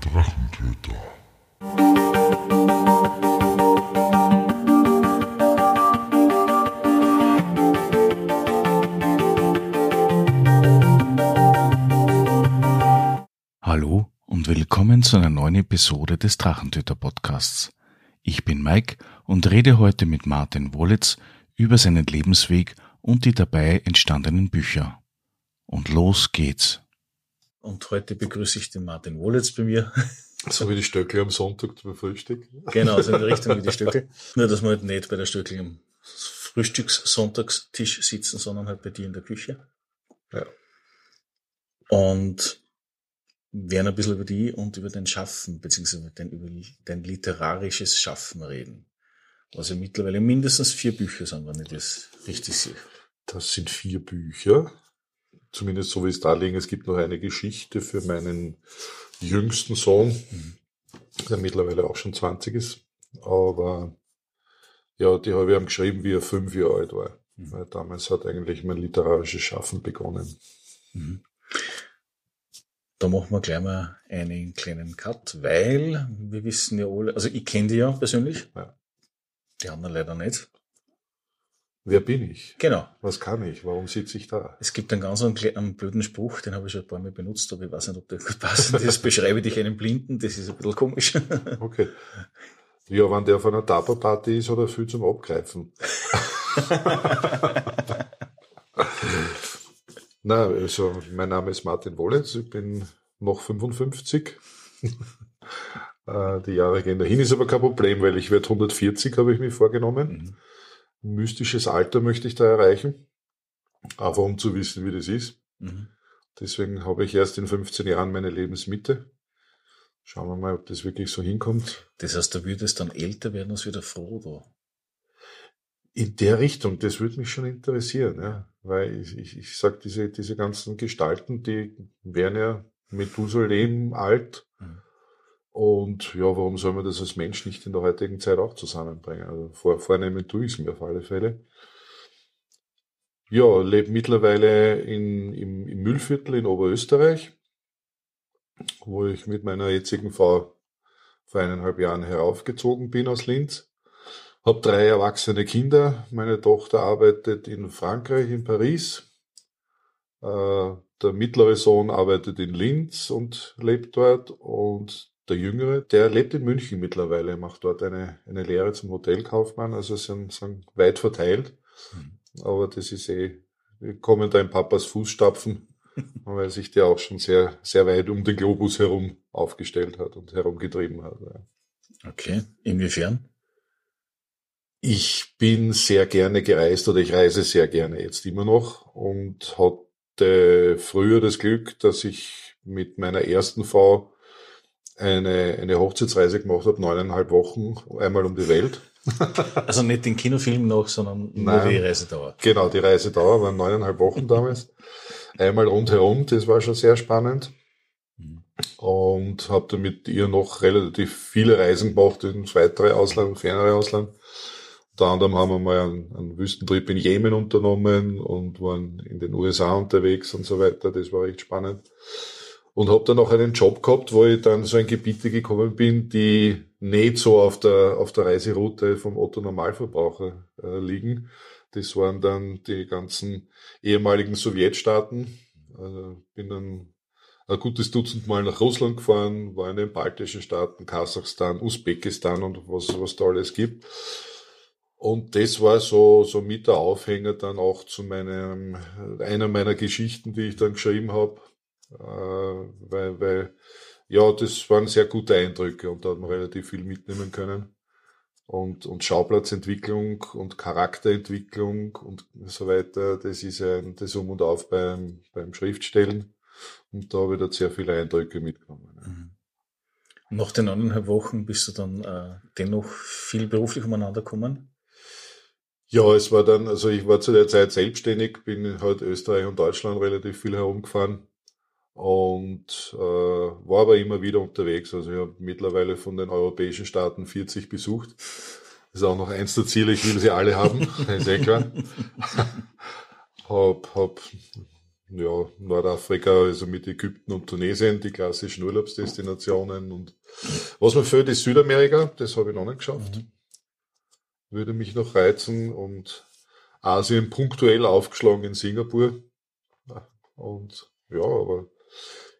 Drachentöter. Hallo und willkommen zu einer neuen Episode des Drachentöter Podcasts. Ich bin Mike und rede heute mit Martin Wollitz über seinen Lebensweg und die dabei entstandenen Bücher. Und los geht's. Und heute begrüße ich den Martin Wollitz bei mir. So wie die Stöckle am Sonntag zum Frühstück. Genau, so in der Richtung wie die Stöckle. Nur, dass wir halt nicht bei der Stöckle am Frühstückssonntagstisch sitzen, sondern halt bei dir in der Küche. Ja. Und werden ein bisschen über die und über dein Schaffen, beziehungsweise dein, über dein literarisches Schaffen reden. Was ja mittlerweile mindestens vier Bücher sind, wenn ich das richtig sehe. Das sind vier Bücher. Zumindest so wie es da liegen. Es gibt noch eine Geschichte für meinen jüngsten Sohn, der mittlerweile auch schon 20 ist. Aber ja, die habe ich ihm geschrieben, wie er fünf Jahre alt war. Mhm. Weil damals hat eigentlich mein literarisches Schaffen begonnen. Mhm. Da machen wir gleich mal einen kleinen Cut, weil wir wissen ja alle, also ich kenne die ja persönlich. Ja. Die anderen leider nicht. Wer bin ich? Genau. Was kann ich? Warum sitze ich da? Es gibt einen ganz einen, blöden Spruch, den habe ich schon ein paar Mal benutzt, aber ich weiß nicht, ob der gut passt. Das beschreibe dich einem Blinden, das ist ein bisschen komisch. Okay. Ja, wenn der auf einer Tapa-Party ist oder viel zum Abgreifen. Na, also mein Name ist Martin Wollitz, ich bin noch 55. Äh, Die Jahre gehen dahin, ist aber kein Problem, weil ich werde 140, habe ich mir vorgenommen. Mhm. Mystisches Alter möchte ich da erreichen, aber um zu wissen, wie das ist. Mhm. Deswegen habe ich erst in 15 Jahren meine Lebensmitte. Schauen wir mal, ob das wirklich so hinkommt. Das heißt, da würde es dann älter werden als wieder Frodo. In der Richtung, das würde mich schon interessieren, ja. Weil ich, ich, ich sag, diese, diese ganzen Gestalten, die werden ja Methusalem alt. Mhm. Und ja, warum soll man das als Mensch nicht in der heutigen Zeit auch zusammenbringen? Also vor, vornehmen tue ich es mir auf alle Fälle. Ja, lebe mittlerweile in, im, im Müllviertel in Oberösterreich, wo ich mit meiner jetzigen Frau vor eineinhalb Jahren heraufgezogen bin aus Linz. Hab drei erwachsene Kinder. Meine Tochter arbeitet in Frankreich, in Paris. Äh, der mittlere Sohn arbeitet in Linz und lebt dort. Und der jüngere, der lebt in München mittlerweile, macht dort eine, eine Lehre zum Hotelkaufmann. Also sind, sind weit verteilt. Mhm. Aber das ist eh, wir kommen da in Papas Fußstapfen, weil sich der auch schon sehr, sehr weit um den Globus herum aufgestellt hat und herumgetrieben hat. Ja. Okay. Inwiefern? Ich bin sehr gerne gereist oder ich reise sehr gerne jetzt immer noch und hatte früher das Glück, dass ich mit meiner ersten Frau eine, eine Hochzeitsreise gemacht habe, neuneinhalb Wochen, einmal um die Welt. Also nicht den Kinofilm noch, sondern nur Nein. die Reisedauer. Genau, die Reisedauer waren neuneinhalb Wochen damals. Einmal rundherum, das war schon sehr spannend. Und habe dann mit ihr noch relativ viele Reisen gemacht ins weitere Ausland, fernere Ausland. Unter anderem haben wir mal einen, einen Wüstentrip in Jemen unternommen und waren in den USA unterwegs und so weiter. Das war echt spannend. Und habe dann auch einen Job gehabt, wo ich dann so in Gebiete gekommen bin, die nicht so auf der, auf der Reiseroute vom Otto Normalverbraucher äh, liegen. Das waren dann die ganzen ehemaligen Sowjetstaaten. Also bin dann ein gutes Dutzend Mal nach Russland gefahren, war in den baltischen Staaten, Kasachstan, Usbekistan und was, was da alles gibt. Und das war so, so mit der Aufhänger dann auch zu meinem, einer meiner Geschichten, die ich dann geschrieben habe, äh, weil, weil, ja, das waren sehr gute Eindrücke und da hat man relativ viel mitnehmen können. Und, und Schauplatzentwicklung und Charakterentwicklung und so weiter, das ist ein, das Um und Auf beim, beim Schriftstellen. Und da habe ich da sehr viele Eindrücke mitgenommen. Mhm. Nach den eineinhalb Wochen bist du dann äh, dennoch viel beruflich umeinander gekommen. Ja, es war dann, also ich war zu der Zeit selbstständig, bin halt Österreich und Deutschland relativ viel herumgefahren und äh, war aber immer wieder unterwegs. Also ich habe mittlerweile von den europäischen Staaten 40 besucht. Das ist auch noch eins der Ziele, ich will sie alle haben, ist eh klar. hab, hab ja, Nordafrika, also mit Ägypten und Tunesien, die klassischen Urlaubsdestinationen. Und was mir fehlt, ist Südamerika, das habe ich noch nicht geschafft. Mhm. Würde mich noch reizen und Asien punktuell aufgeschlagen in Singapur. Und ja, aber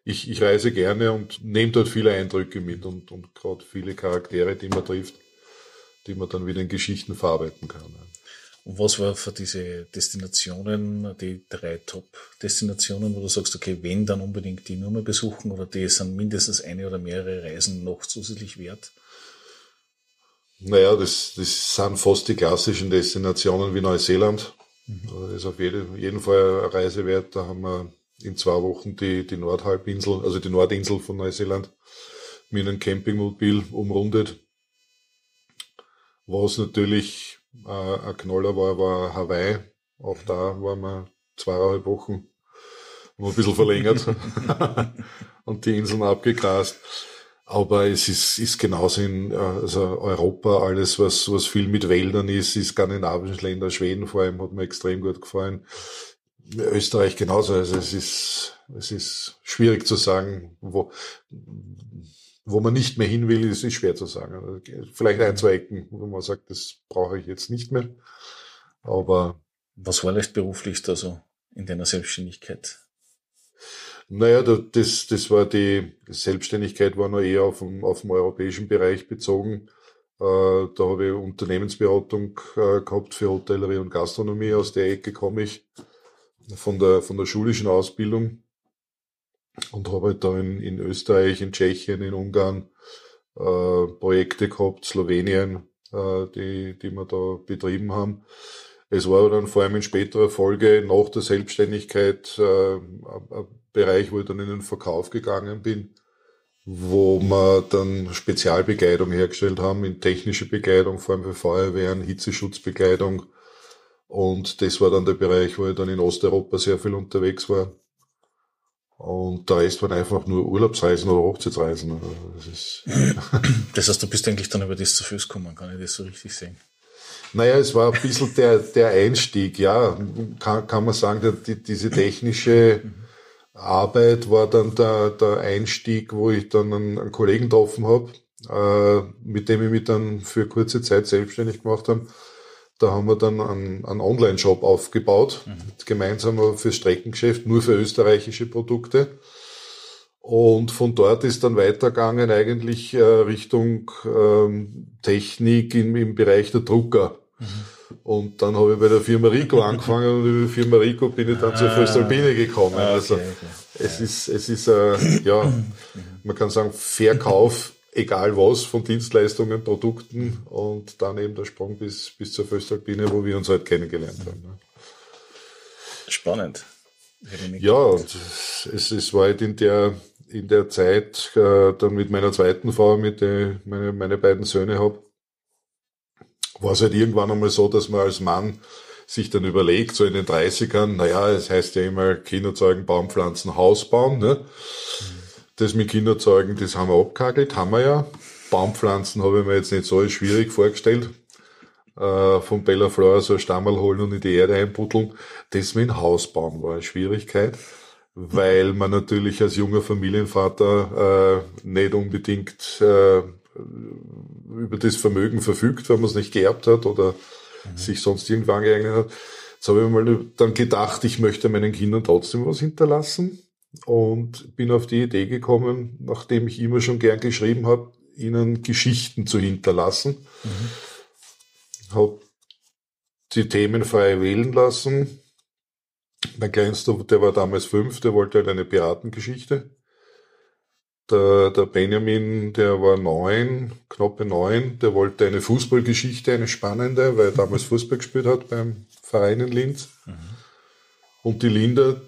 ich, ich reise gerne und nehme dort viele Eindrücke mit und, und gerade viele Charaktere, die man trifft, die man dann wieder in Geschichten verarbeiten kann. Und was war für diese Destinationen, die drei Top-Destinationen, wo du sagst, okay, wenn dann unbedingt die nur mal besuchen oder die sind mindestens eine oder mehrere Reisen noch zusätzlich wert? Naja, das, das sind fast die klassischen Destinationen wie Neuseeland. Mhm. Das ist auf jeden, jeden Fall eine Reise wert. Da haben wir in zwei Wochen die, die Nordhalbinsel, also die Nordinsel von Neuseeland mit einem Campingmobil umrundet. Was natürlich äh, ein Knaller war, war Hawaii. Auch da waren wir zweieinhalb Wochen, haben ein bisschen verlängert und die Inseln abgegrast. Aber es ist, ist genauso in also Europa, alles, was, was viel mit Wäldern ist, die skandinavischen Länder, Schweden vor allem, hat mir extrem gut gefallen. Österreich genauso. Also es ist, es ist schwierig zu sagen, wo, wo man nicht mehr hin will, ist, ist schwer zu sagen. Also vielleicht ein, zwei Ecken, wo man sagt, das brauche ich jetzt nicht mehr. Aber. Was war das beruflich da so in deiner Selbstständigkeit? Naja, das, das war die Selbstständigkeit war noch eher auf dem, auf dem europäischen Bereich bezogen. Äh, da habe ich Unternehmensberatung äh, gehabt für Hotellerie und Gastronomie. Aus der Ecke komme ich von der, von der schulischen Ausbildung und habe halt da in, in Österreich, in Tschechien, in Ungarn äh, Projekte gehabt, Slowenien, äh, die, die wir da betrieben haben. Es war dann vor allem in späterer Folge nach der Selbstständigkeit äh, ein Bereich, wo ich dann in den Verkauf gegangen bin, wo wir dann Spezialbekleidung hergestellt haben, in technische Bekleidung, vor allem für Feuerwehren, Hitzeschutzbekleidung. Und das war dann der Bereich, wo ich dann in Osteuropa sehr viel unterwegs war. Und der Rest waren einfach nur Urlaubsreisen oder Hochzeitsreisen. Also das, ist das heißt, du bist eigentlich dann über das zu Fuß gekommen, kann ich das so richtig sehen? Naja, es war ein bisschen der, der Einstieg, ja. Kann, kann man sagen, die, diese technische Arbeit war dann der, der Einstieg, wo ich dann einen, einen Kollegen getroffen habe, äh, mit dem ich mich dann für kurze Zeit selbstständig gemacht habe da haben wir dann einen, einen Online-Shop aufgebaut, mhm. gemeinsam fürs Streckengeschäft, nur für österreichische Produkte. Und von dort ist dann weitergegangen eigentlich äh, Richtung ähm, Technik im, im Bereich der Drucker. Mhm. Und dann habe ich bei der Firma Rico angefangen und über die Firma Rico bin ich dann ah, zur Föstalpine gekommen. Okay, also okay. es ist, es ist äh, ja, mhm. man kann sagen, Verkauf egal was, von Dienstleistungen, Produkten und dann eben der Sprung bis, bis zur Föstalpine, wo wir uns halt kennengelernt haben. Ne? Spannend. Ja, und es, es war halt in der, in der Zeit, äh, dann mit meiner zweiten Frau, mit der meine, meine beiden Söhne habe, war es halt irgendwann einmal so, dass man als Mann sich dann überlegt, so in den 30ern, naja, es heißt ja immer Kinder zeugen, Baumpflanzen, Haus bauen, ne? Mhm das mit Kinderzeugen, das haben wir abgekagelt, haben wir ja. Baumpflanzen habe ich mir jetzt nicht so schwierig vorgestellt. Äh, von Bella Flora so ein Stammerl holen und in die Erde einputteln. Das mit dem Haus bauen war eine Schwierigkeit, weil man natürlich als junger Familienvater äh, nicht unbedingt äh, über das Vermögen verfügt, wenn man es nicht geerbt hat oder mhm. sich sonst irgendwo angeeignet hat. Jetzt habe ich mal dann gedacht, ich möchte meinen Kindern trotzdem was hinterlassen und bin auf die Idee gekommen, nachdem ich immer schon gern geschrieben habe, ihnen Geschichten zu hinterlassen. Mhm. Habe die Themen frei wählen lassen. Mein Kleinster, der war damals fünf, der wollte halt eine Piratengeschichte. Der, der Benjamin, der war neun, knappe neun, der wollte eine Fußballgeschichte, eine spannende, weil er damals Fußball gespielt hat beim Verein in Linz. Mhm. Und die Linda,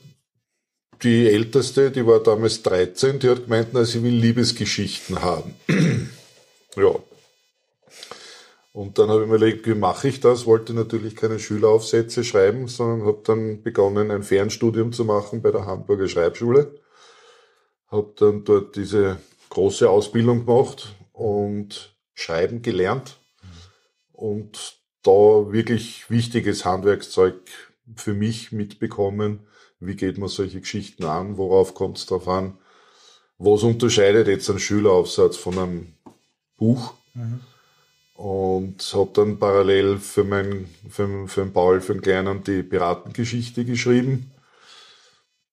die Älteste, die war damals 13, die hat gemeint, na, sie will Liebesgeschichten haben. ja. Und dann habe ich mir überlegt, wie mache ich das? Wollte natürlich keine Schüleraufsätze schreiben, sondern habe dann begonnen, ein Fernstudium zu machen bei der Hamburger Schreibschule. Habe dann dort diese große Ausbildung gemacht und schreiben gelernt und da wirklich wichtiges Handwerkszeug für mich mitbekommen, wie geht man solche Geschichten an, worauf kommt es drauf an, was unterscheidet jetzt ein Schüleraufsatz von einem Buch. Mhm. Und habe dann parallel für, mein, für, für Paul, für den Kleinen, die Piratengeschichte geschrieben,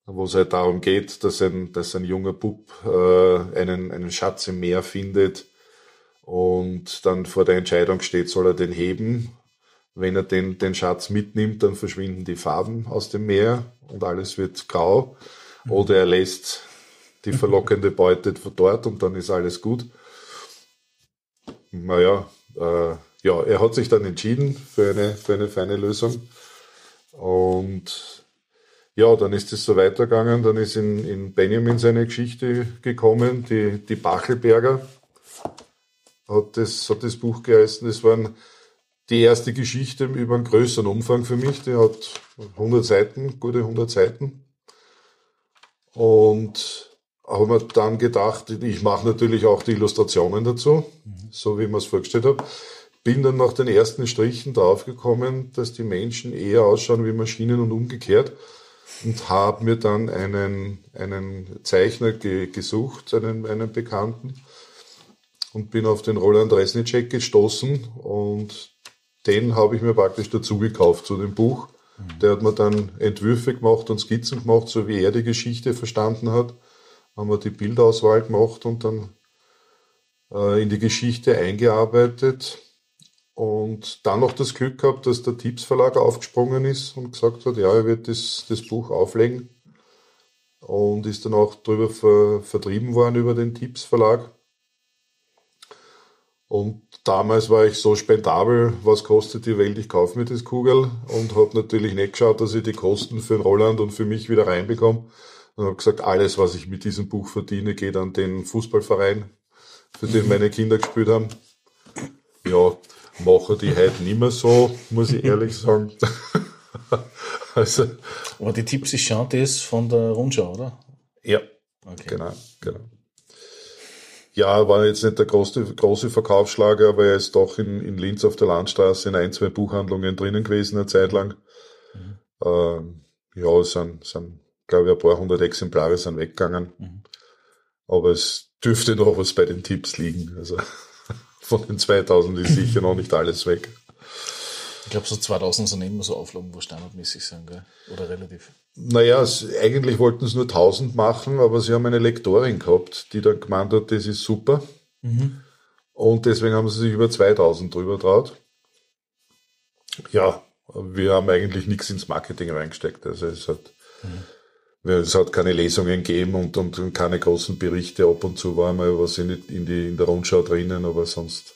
wo es halt darum geht, dass ein, dass ein junger Bub äh, einen, einen Schatz im Meer findet und dann vor der Entscheidung steht, soll er den heben wenn er den, den Schatz mitnimmt, dann verschwinden die Farben aus dem Meer und alles wird grau. Oder er lässt die verlockende Beute dort und dann ist alles gut. Naja, äh, ja, er hat sich dann entschieden für eine, für eine feine Lösung. Und ja, dann ist es so weitergegangen. Dann ist in, in Benjamin seine Geschichte gekommen, die, die Bachelberger. Hat das, hat das Buch geheißen. Das waren die erste Geschichte über einen größeren Umfang für mich. Die hat 100 Seiten, gute 100 Seiten. Und habe mir dann gedacht, ich mache natürlich auch die Illustrationen dazu, mhm. so wie ich mir es vorgestellt habe. Bin dann nach den ersten Strichen draufgekommen, dass die Menschen eher ausschauen wie Maschinen und umgekehrt. Und habe mir dann einen, einen Zeichner ge gesucht, einen, einen Bekannten, und bin auf den Roland Resnicek gestoßen und den habe ich mir praktisch dazu gekauft zu dem Buch. Der hat mir dann Entwürfe gemacht und Skizzen gemacht, so wie er die Geschichte verstanden hat. Haben wir die Bildauswahl gemacht und dann äh, in die Geschichte eingearbeitet. Und dann noch das Glück gehabt, dass der Tipps Verlag aufgesprungen ist und gesagt hat, ja, er wird das, das Buch auflegen. Und ist dann auch drüber ver, vertrieben worden über den Tipps Verlag. Und damals war ich so spendabel, was kostet die Welt, ich kaufe mir das Kugel und habe natürlich nicht geschaut, dass ich die Kosten für den Roland und für mich wieder reinbekomme. Und habe gesagt, alles, was ich mit diesem Buch verdiene, geht an den Fußballverein, für den mhm. meine Kinder gespielt haben. Ja, mache die heute nicht mehr so, muss ich ehrlich sagen. also, Aber die Tipps ist schon das von der Rundschau, oder? Ja, okay. genau, genau. Ja, war jetzt nicht der große, große Verkaufsschlager, aber er ist doch in, in Linz auf der Landstraße in ein, zwei Buchhandlungen drinnen gewesen, eine Zeit lang. Mhm. Ähm, ja, es sind, sind, glaube ich, ein paar hundert Exemplare sind weggegangen. Mhm. Aber es dürfte noch was bei den Tipps liegen. Also von den 2000 ist sicher noch nicht alles weg. Ich glaube, so 2000 sind immer so Auflagen, wo standardmäßig sind, gell? oder relativ. Naja, es, eigentlich wollten es nur 1000 machen, aber sie haben eine Lektorin gehabt, die dann gemeint hat, das ist super. Mhm. Und deswegen haben sie sich über 2000 drüber traut. Ja, wir haben eigentlich nichts ins Marketing reingesteckt. Also es hat, mhm. es hat keine Lesungen gegeben und, und keine großen Berichte. Ab und zu war mal was in, in, die, in der Rundschau drinnen, aber sonst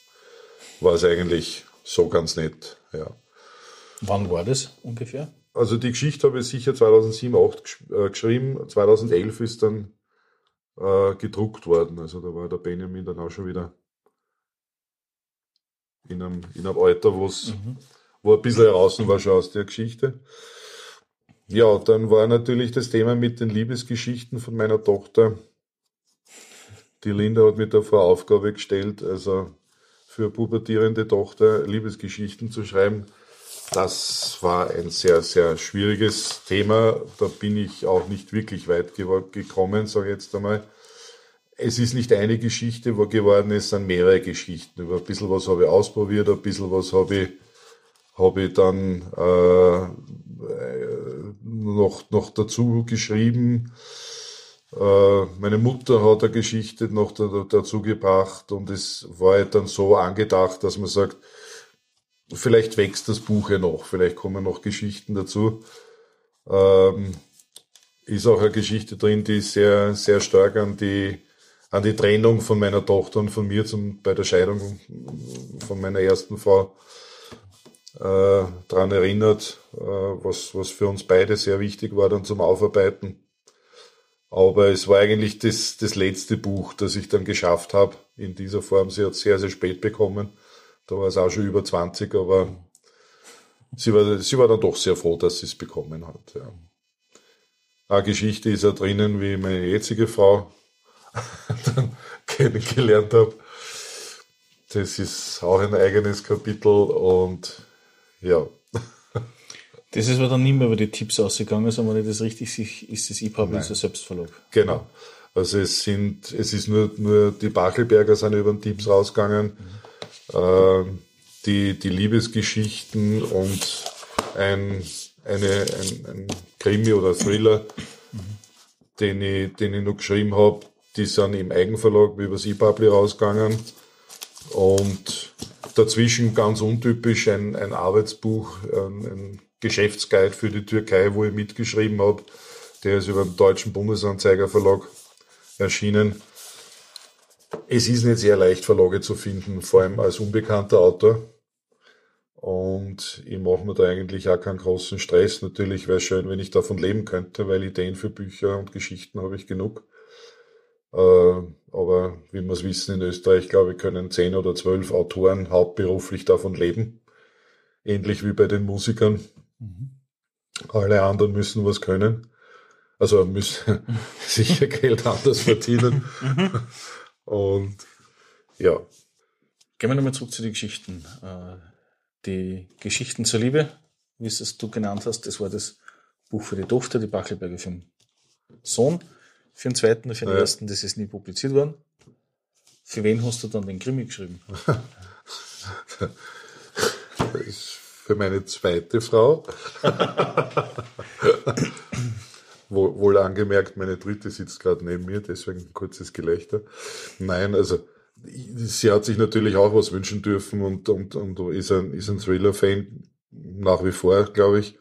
war es eigentlich so ganz nett. Ja. Wann war das ungefähr? Also die Geschichte habe ich sicher 2007, 2008 äh, geschrieben. 2011 ist dann äh, gedruckt worden. Also da war der Benjamin dann auch schon wieder in einem, in einem Alter, mhm. wo ein bisschen heraus war schon aus der Geschichte. Ja, dann war natürlich das Thema mit den Liebesgeschichten von meiner Tochter. Die Linda hat mir da vor Aufgabe gestellt, also für pubertierende Tochter Liebesgeschichten zu schreiben. Das war ein sehr, sehr schwieriges Thema. Da bin ich auch nicht wirklich weit gekommen, sage ich jetzt einmal. Es ist nicht eine Geschichte wo geworden, es sind mehrere Geschichten. Ein bisschen was habe ich ausprobiert, ein bisschen was habe ich, habe ich dann äh, noch, noch dazu geschrieben. Äh, meine Mutter hat eine Geschichte noch dazu gebracht und es war halt dann so angedacht, dass man sagt, vielleicht wächst das Buch ja noch, vielleicht kommen noch Geschichten dazu. Ähm, ist auch eine Geschichte drin, die sehr, sehr stark an die, an die Trennung von meiner Tochter und von mir zum, bei der Scheidung von meiner ersten Frau äh, daran erinnert, äh, was, was für uns beide sehr wichtig war dann zum Aufarbeiten. Aber es war eigentlich das, das letzte Buch, das ich dann geschafft habe in dieser Form. Sie hat sehr, sehr spät bekommen. Da war es auch schon über 20, aber sie war, sie war dann doch sehr froh, dass sie es bekommen hat. Ja. Eine Geschichte ist ja drinnen, wie meine jetzige Frau dann kennengelernt habe. Das ist auch ein eigenes Kapitel und ja. Das ist aber dann nicht mehr über die Tipps ausgegangen, sondern wenn ich das richtig sehe, ist das EPUB ein Selbstverlag. Genau. Also es sind, es ist nur, nur die Bachelberger sind über den Tipps rausgegangen. Mhm. Äh, die, die Liebesgeschichten und ein, eine, ein, ein Krimi oder Thriller, mhm. den, ich, den ich noch geschrieben habe, die sind im Eigenverlag übers ePubli rausgegangen. Und dazwischen ganz untypisch ein, ein Arbeitsbuch, ein, ein Geschäftsguide für die Türkei, wo ich mitgeschrieben habe. Der ist über den Deutschen Bundesanzeiger Verlag erschienen. Es ist nicht sehr leicht, Verlage zu finden, vor allem als unbekannter Autor. Und ich mache mir da eigentlich auch keinen großen Stress. Natürlich wäre es schön, wenn ich davon leben könnte, weil Ideen für Bücher und Geschichten habe ich genug. Äh, aber wie wir es wissen in Österreich, glaube ich, können zehn oder zwölf Autoren hauptberuflich davon leben. Ähnlich wie bei den Musikern. Mhm. Alle anderen müssen was können. Also müssen sicher Geld anders verdienen. Und ja. Gehen wir nochmal zurück zu den Geschichten. Äh, die Geschichten zur Liebe, wie es du genannt hast, das war das Buch für die Tochter, die Bachelberger für den Sohn. Für den zweiten und für den ja. ersten, das ist nie publiziert worden. Für wen hast du dann den Krimi geschrieben? für meine zweite Frau. Wohl angemerkt, meine dritte sitzt gerade neben mir, deswegen ein kurzes Gelächter. Nein, also sie hat sich natürlich auch was wünschen dürfen und, und, und ist ein, ist ein Thriller-Fan nach wie vor, glaube ich.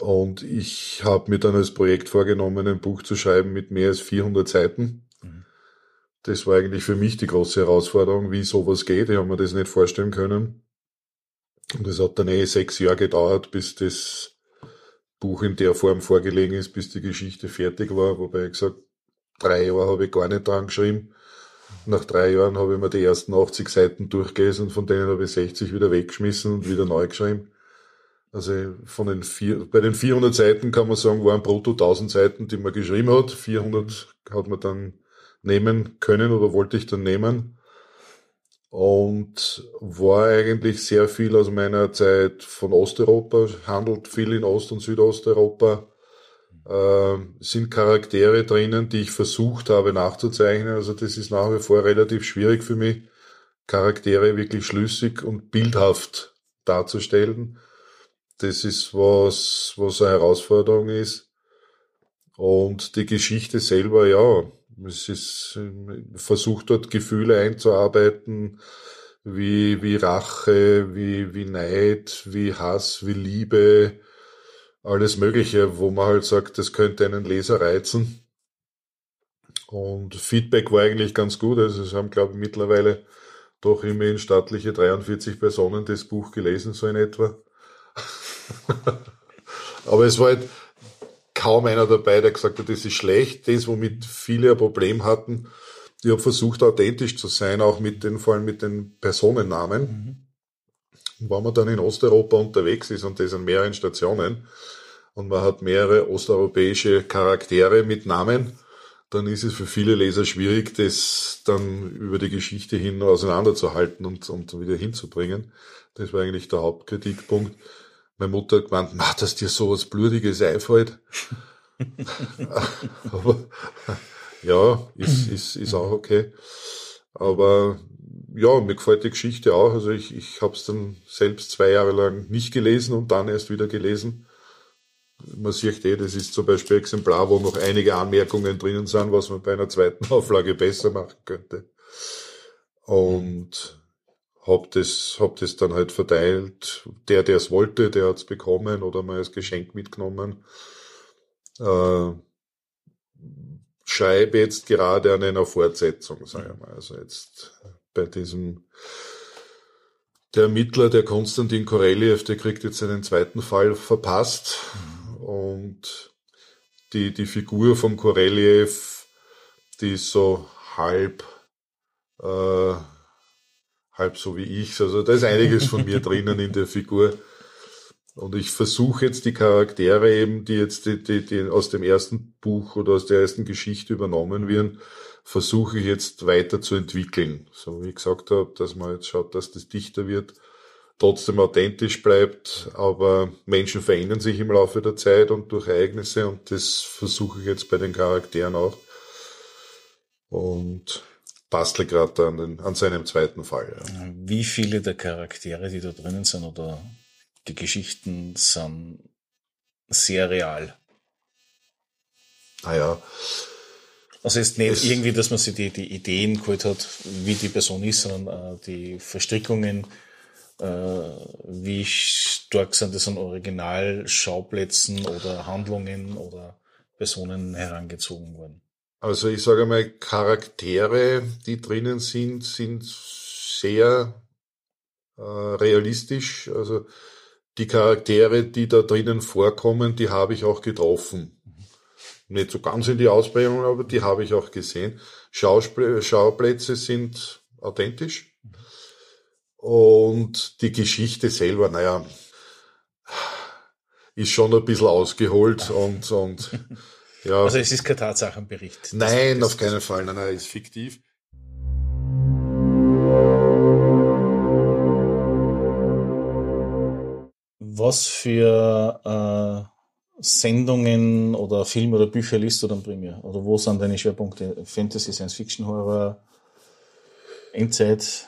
Und ich habe mir dann als Projekt vorgenommen, ein Buch zu schreiben mit mehr als 400 Seiten. Mhm. Das war eigentlich für mich die große Herausforderung, wie sowas geht. Ich habe mir das nicht vorstellen können. Und es hat dann eh sechs Jahre gedauert, bis das Buch in der Form vorgelegen ist, bis die Geschichte fertig war. Wobei ich gesagt, drei Jahre habe ich gar nicht dran geschrieben. Nach drei Jahren habe ich mir die ersten 80 Seiten durchgelesen, von denen habe ich 60 wieder weggeschmissen und wieder neu geschrieben. Also von den vier, bei den 400 Seiten kann man sagen, waren brutto 1000 Seiten, die man geschrieben hat. 400 hat man dann nehmen können oder wollte ich dann nehmen. Und war eigentlich sehr viel aus meiner Zeit von Osteuropa, handelt viel in Ost- und Südosteuropa. Äh, sind Charaktere drinnen, die ich versucht habe nachzuzeichnen. Also das ist nach wie vor relativ schwierig für mich, Charaktere wirklich schlüssig und bildhaft darzustellen. Das ist was, was eine Herausforderung ist. Und die Geschichte selber, ja, es ist, versucht dort Gefühle einzuarbeiten, wie, wie Rache, wie, wie Neid, wie Hass, wie Liebe, alles Mögliche, wo man halt sagt, das könnte einen Leser reizen. Und Feedback war eigentlich ganz gut. Also es haben, glaube ich, mittlerweile doch immerhin stattliche 43 Personen das Buch gelesen, so in etwa. Aber es war halt kaum einer dabei, der gesagt hat, das ist schlecht. Das, womit viele ein Problem hatten, ich habe versucht, authentisch zu sein, auch mit den, vor allem mit den Personennamen. Mhm. Und wenn man dann in Osteuropa unterwegs ist und das an mehreren Stationen und man hat mehrere osteuropäische Charaktere mit Namen, dann ist es für viele Leser schwierig, das dann über die Geschichte hin auseinanderzuhalten und, und wieder hinzubringen. Das war eigentlich der Hauptkritikpunkt meine Mutter hat gemeint, mach, dass dir so was Blutiges einfällt. Aber ja, ist, ist, ist auch okay. Aber ja, mir gefällt die Geschichte auch. Also ich, ich habe es dann selbst zwei Jahre lang nicht gelesen und dann erst wieder gelesen. Man sieht eh, das ist zum Beispiel ein Exemplar, wo noch einige Anmerkungen drinnen sind, was man bei einer zweiten Auflage besser machen könnte. Und hab das, hab das dann halt verteilt. Der, der es wollte, der hat's bekommen oder mal als Geschenk mitgenommen. Äh, schreibe jetzt gerade an einer Fortsetzung, sage ich mal. Also jetzt bei diesem der Ermittler, der Konstantin Koreliev, der kriegt jetzt seinen zweiten Fall verpasst. Und die, die Figur von Koreliev, die ist so halb äh, halb so wie ich. Also da ist einiges von mir drinnen in der Figur. Und ich versuche jetzt die Charaktere eben, die jetzt die, die, die aus dem ersten Buch oder aus der ersten Geschichte übernommen werden, versuche ich jetzt weiter zu entwickeln. So wie ich gesagt habe, dass man jetzt schaut, dass das dichter wird, trotzdem authentisch bleibt, aber Menschen verändern sich im Laufe der Zeit und durch Ereignisse und das versuche ich jetzt bei den Charakteren auch. Und bastle gerade an, an seinem zweiten Fall. Ja. Wie viele der Charaktere, die da drinnen sind oder die Geschichten sind sehr real? Naja. Also ist nicht es irgendwie, dass man sich die, die Ideen geholt hat, wie die Person ist, sondern äh, die Verstrickungen, äh, wie stark sind das an Originalschauplätzen oder Handlungen oder Personen herangezogen worden? Also ich sage mal, Charaktere, die drinnen sind, sind sehr äh, realistisch. Also die Charaktere, die da drinnen vorkommen, die habe ich auch getroffen. Nicht so ganz in die Ausprägung, aber die habe ich auch gesehen. Schauspl Schauplätze sind authentisch. Und die Geschichte selber, naja, ist schon ein bisschen ausgeholt und, und ja. Also es ist kein Tatsachenbericht. Nein, auf keinen Fall. Nein, nein, ist fiktiv. Was für äh, Sendungen oder Filme oder Bücher liest du dann primär? Oder wo sind deine Schwerpunkte? Fantasy, Science Fiction, Horror, Endzeit?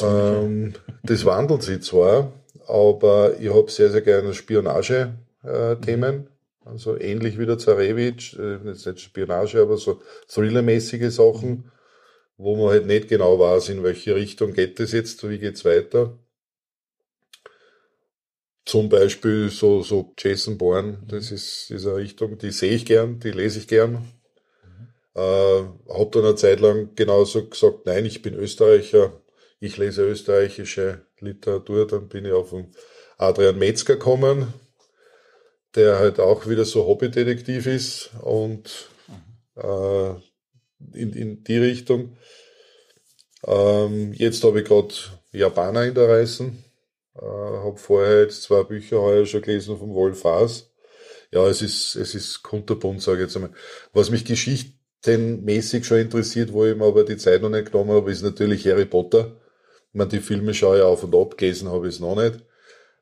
Ähm, das wandelt sich zwar, aber ich habe sehr, sehr gerne Spionage-Themen. Äh, also ähnlich wie der Zarewitsch, äh, jetzt nicht Spionage, aber so thrillermäßige Sachen, mhm. wo man halt nicht genau weiß, in welche Richtung geht es jetzt, wie geht's weiter. Zum Beispiel so, so Jason Bourne, das ist diese Richtung, die sehe ich gern, die lese ich gern. Mhm. Äh, hab dann eine Zeit lang genauso gesagt, nein, ich bin Österreicher, ich lese österreichische Literatur, dann bin ich auf den Adrian Metzger gekommen, der halt auch wieder so Hobbydetektiv ist und äh, in, in die Richtung. Ähm, jetzt habe ich gerade Japaner in der Reißen. Äh, habe vorher jetzt zwei Bücher heuer schon gelesen vom Wolf Haas. Ja, es ist, es ist kunterbunt, sage ich jetzt einmal. Was mich geschichtenmäßig schon interessiert, wo ich mir aber die Zeit noch nicht genommen habe, ist natürlich Harry Potter. Ich meine, die Filme schaue ich auf und ab, gelesen habe ich es noch nicht.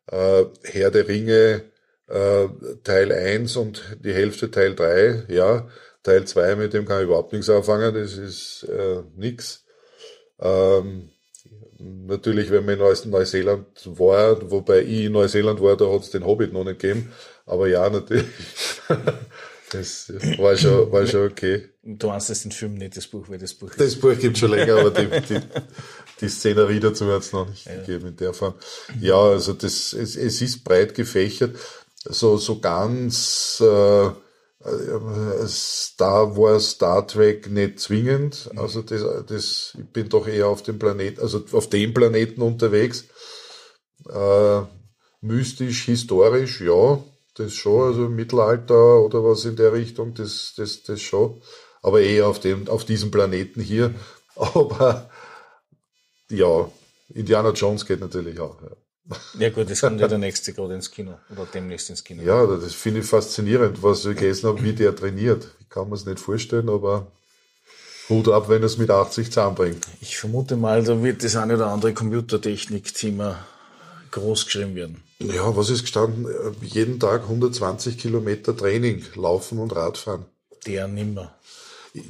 Äh, Herr der Ringe, äh, Teil 1 und die Hälfte Teil 3, ja. Teil 2, mit dem kann ich überhaupt nichts anfangen, das ist äh, nix. Ähm, natürlich, wenn man in Neuseeland war, wobei ich in Neuseeland war, da hat es den Hobbit noch nicht gegeben. Aber ja, natürlich. Das war schon, war schon okay. Du meinst das den Film nicht, das Buch, weil das Buch Das Buch gibt schon länger, aber die, die, die Szenerie dazu hat es noch nicht ja. gegeben in der Form. Ja, also das, es, es ist breit gefächert. So, so ganz äh, Star Wars, Star Trek nicht zwingend. Also das, das, ich bin doch eher auf dem Planeten, also auf dem Planeten unterwegs. Äh, mystisch, historisch, ja das schon, also Mittelalter oder was in der Richtung, das, das, das schon. Aber eher auf dem, auf diesem Planeten hier. Aber ja, Indiana Jones geht natürlich auch. Ja, ja gut, das kommt ja der nächste gerade ins Kino oder demnächst ins Kino. Ja, das finde ich faszinierend, was ich gelesen habe, wie der trainiert. Ich kann mir es nicht vorstellen, aber Hut ab, wenn er es mit 80 zusammenbringt. Ich vermute mal, da wird das eine oder andere Computertechnik-Thema groß geschrieben werden. Ja, was ist gestanden? Jeden Tag 120 Kilometer Training, Laufen und Radfahren. Der nimmer.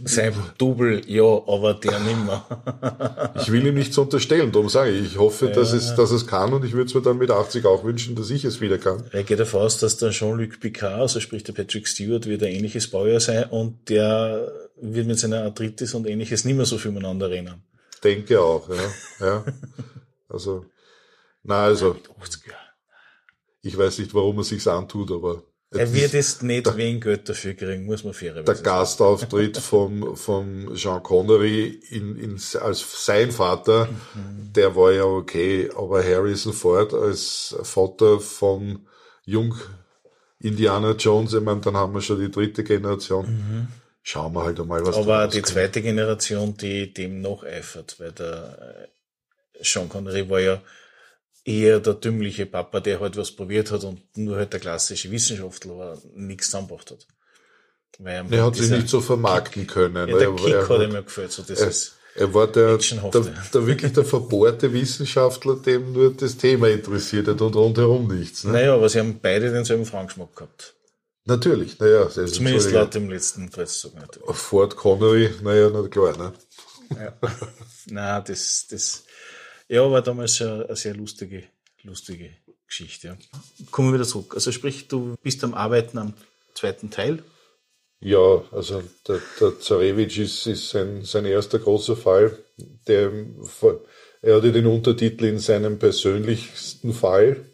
Sein Double, ja, aber der nimmer. ich will ihm nichts unterstellen, darum sage ich, ich hoffe, ja, dass, es, dass es kann und ich würde es mir dann mit 80 auch wünschen, dass ich es wieder kann. Er geht davon aus, dass der Jean-Luc Picard, also sprich der Patrick Stewart, wird ein ähnliches Baujahr sein und der wird mit seiner Arthritis und ähnliches nicht mehr so viel miteinander rennen. Denke auch, ja. ja. Also, na also. Ich weiß nicht, warum er sich's antut, aber. Er wird es nicht der, wegen Geld dafür kriegen, muss man fairerweise Der Gastauftritt vom, vom Jean Connery in, in, als sein Vater, mhm. der war ja okay, aber Harrison Ford als Vater von Jung Indiana Jones, ich meine, dann haben wir schon die dritte Generation. Mhm. Schauen wir halt einmal, was Aber die zweite Generation, die dem noch eifert, weil der äh, Sean Connery war ja eher der dümmliche Papa, der halt was probiert hat und nur halt der klassische Wissenschaftler war, nichts zusammengebracht hat. Weil er hat sich nicht so vermarkten Kick, können. Ja, der Kick er, hat ihm gefällt. So, das er, Er war der, der, der, wirklich der verbohrte Wissenschaftler, dem nur das Thema interessiert hat und rundherum nichts. Ne? Naja, aber sie haben beide denselben Frauengeschmack gehabt. Natürlich, naja. Zumindest laut dem letzten natürlich. Ford Connery, naja, na klar, ne? Ja. Na, das, das, ja, war damals eine, eine sehr lustige, lustige Geschichte. Ja. Kommen wir wieder zurück. Also sprich, du bist am Arbeiten am zweiten Teil. Ja, also der, der Zarewitsch ist, ist sein, sein erster großer Fall. Der, er hatte den Untertitel in seinem persönlichsten Fall,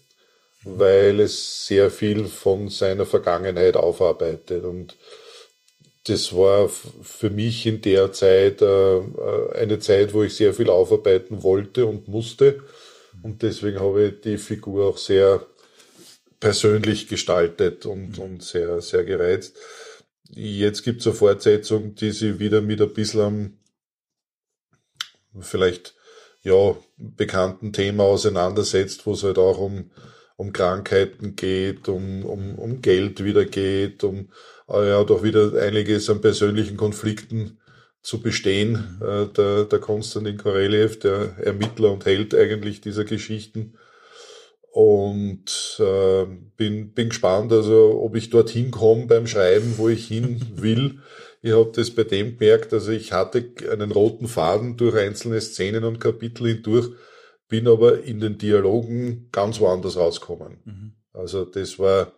weil es sehr viel von seiner Vergangenheit aufarbeitet. Und das war für mich in der Zeit äh, eine Zeit, wo ich sehr viel aufarbeiten wollte und musste. Und deswegen habe ich die Figur auch sehr persönlich gestaltet und, mhm. und sehr, sehr gereizt. Jetzt gibt es eine Fortsetzung, die sich wieder mit ein bisschen vielleicht ja, bekannten Thema auseinandersetzt, wo es halt auch um, um Krankheiten geht, um, um, um Geld wieder geht, um äh, ja doch wieder einiges an persönlichen Konflikten zu bestehen. Äh, der, der Konstantin Koreliev, der Ermittler und Held eigentlich dieser Geschichten. Und äh, bin, bin gespannt, also ob ich dorthin komme beim Schreiben, wo ich hin will. Ich habe das bei dem gemerkt, also ich hatte einen roten Faden durch einzelne Szenen und Kapitel hindurch, bin aber in den Dialogen ganz woanders rausgekommen. Mhm. Also das war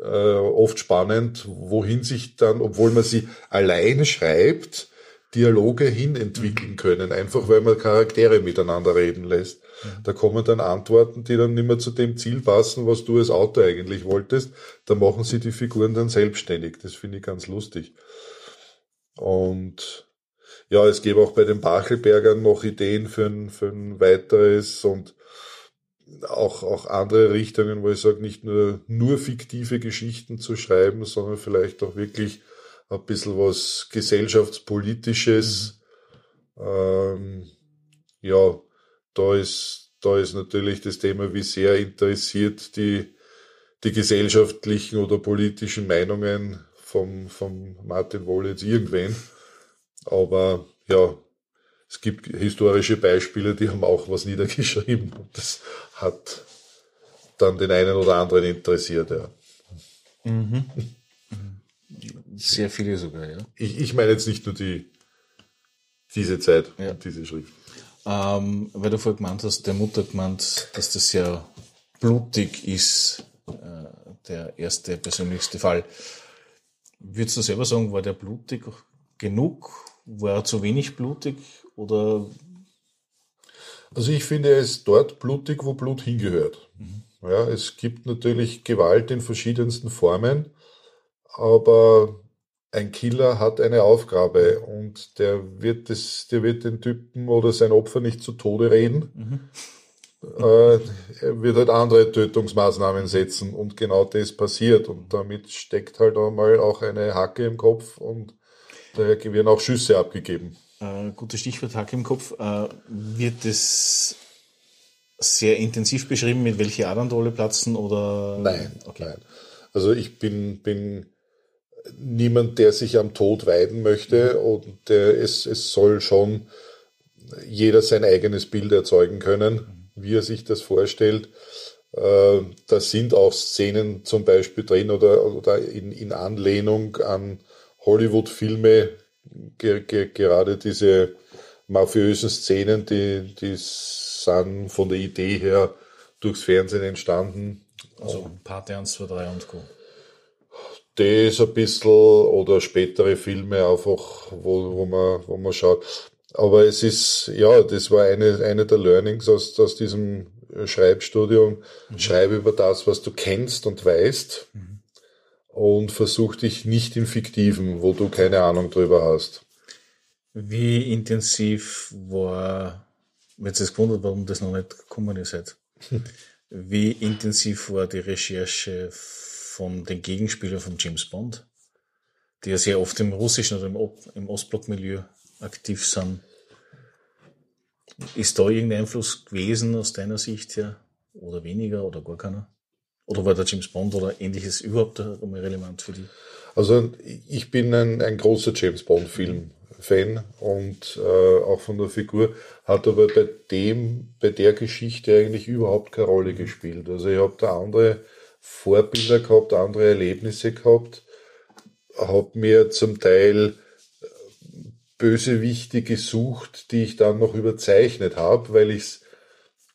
äh, oft spannend, wohin sich dann, obwohl man sie alleine schreibt, Dialoge hin entwickeln mhm. können, einfach weil man Charaktere miteinander reden lässt. Mhm. Da kommen dann Antworten, die dann nicht mehr zu dem Ziel passen, was du als Autor eigentlich wolltest. Da machen sie die Figuren dann selbstständig. Das finde ich ganz lustig. Und ja, es gäbe auch bei den Bachelbergern noch Ideen für ein, für ein weiteres und auch, auch andere Richtungen, wo ich sage, nicht nur, nur fiktive Geschichten zu schreiben, sondern vielleicht auch wirklich ein bisschen was gesellschaftspolitisches. Mhm. Ähm, ja, da ist, da ist natürlich das Thema, wie sehr interessiert die, die gesellschaftlichen oder politischen Meinungen vom, vom Martin Wohl jetzt irgendwen. Aber ja, es gibt historische Beispiele, die haben auch was niedergeschrieben das hat dann den einen oder anderen interessiert, ja. Mhm. Sehr viele sogar, ja. Ich, ich meine jetzt nicht nur die, diese Zeit ja. und diese Schrift. Ähm, weil du vorher gemeint hast, der Mutter gemeint, dass das sehr blutig ist, äh, der erste persönlichste Fall. Würdest du selber sagen, war der blutig genug? War er zu wenig blutig? Oder? Also ich finde es dort blutig, wo Blut hingehört. Mhm. Ja, es gibt natürlich Gewalt in verschiedensten Formen, aber ein Killer hat eine Aufgabe und der wird, das, der wird den Typen oder sein Opfer nicht zu Tode reden. Mhm. Äh, er wird halt andere Tötungsmaßnahmen setzen und genau das passiert und damit steckt halt einmal auch eine Hacke im Kopf und daher werden auch Schüsse abgegeben. Äh, gutes Stichwort Hacke im Kopf. Äh, wird es sehr intensiv beschrieben, mit welche Adernrolle platzen oder? Nein, okay. nein. Also ich bin, bin niemand, der sich am Tod weiden möchte und der, es, es soll schon jeder sein eigenes Bild erzeugen können, wie er sich das vorstellt. Äh, da sind auch Szenen zum Beispiel drin oder, oder in, in Anlehnung an Hollywood-Filme, ge, ge, gerade diese mafiösen Szenen, die, die sind von der Idee her durchs Fernsehen entstanden. Also Pate 1, 2, 3 und Co das ein bisschen oder spätere Filme einfach, wo, wo man, wo man schaut. Aber es ist, ja, das war eine, eine der Learnings aus, aus diesem Schreibstudium. Mhm. Schreibe über das, was du kennst und weißt. Mhm. Und versuch dich nicht im Fiktiven, wo du keine Ahnung drüber hast. Wie intensiv war, mir jetzt gewundert, warum das noch nicht gekommen ist. Wie intensiv war die Recherche von den Gegenspielern von James Bond, die ja sehr oft im russischen oder im, im Ostblock-Milieu aktiv sind. Ist da irgendein Einfluss gewesen aus deiner Sicht her? Oder weniger oder gar keiner? Oder war der James Bond oder ähnliches überhaupt einmal relevant für dich? Also ich bin ein, ein großer James Bond-Film Fan und äh, auch von der Figur, hat aber bei dem, bei der Geschichte eigentlich überhaupt keine Rolle gespielt. Also ich habe da andere Vorbilder gehabt, andere Erlebnisse gehabt, habe mir zum Teil äh, Bösewichte gesucht, die ich dann noch überzeichnet habe, weil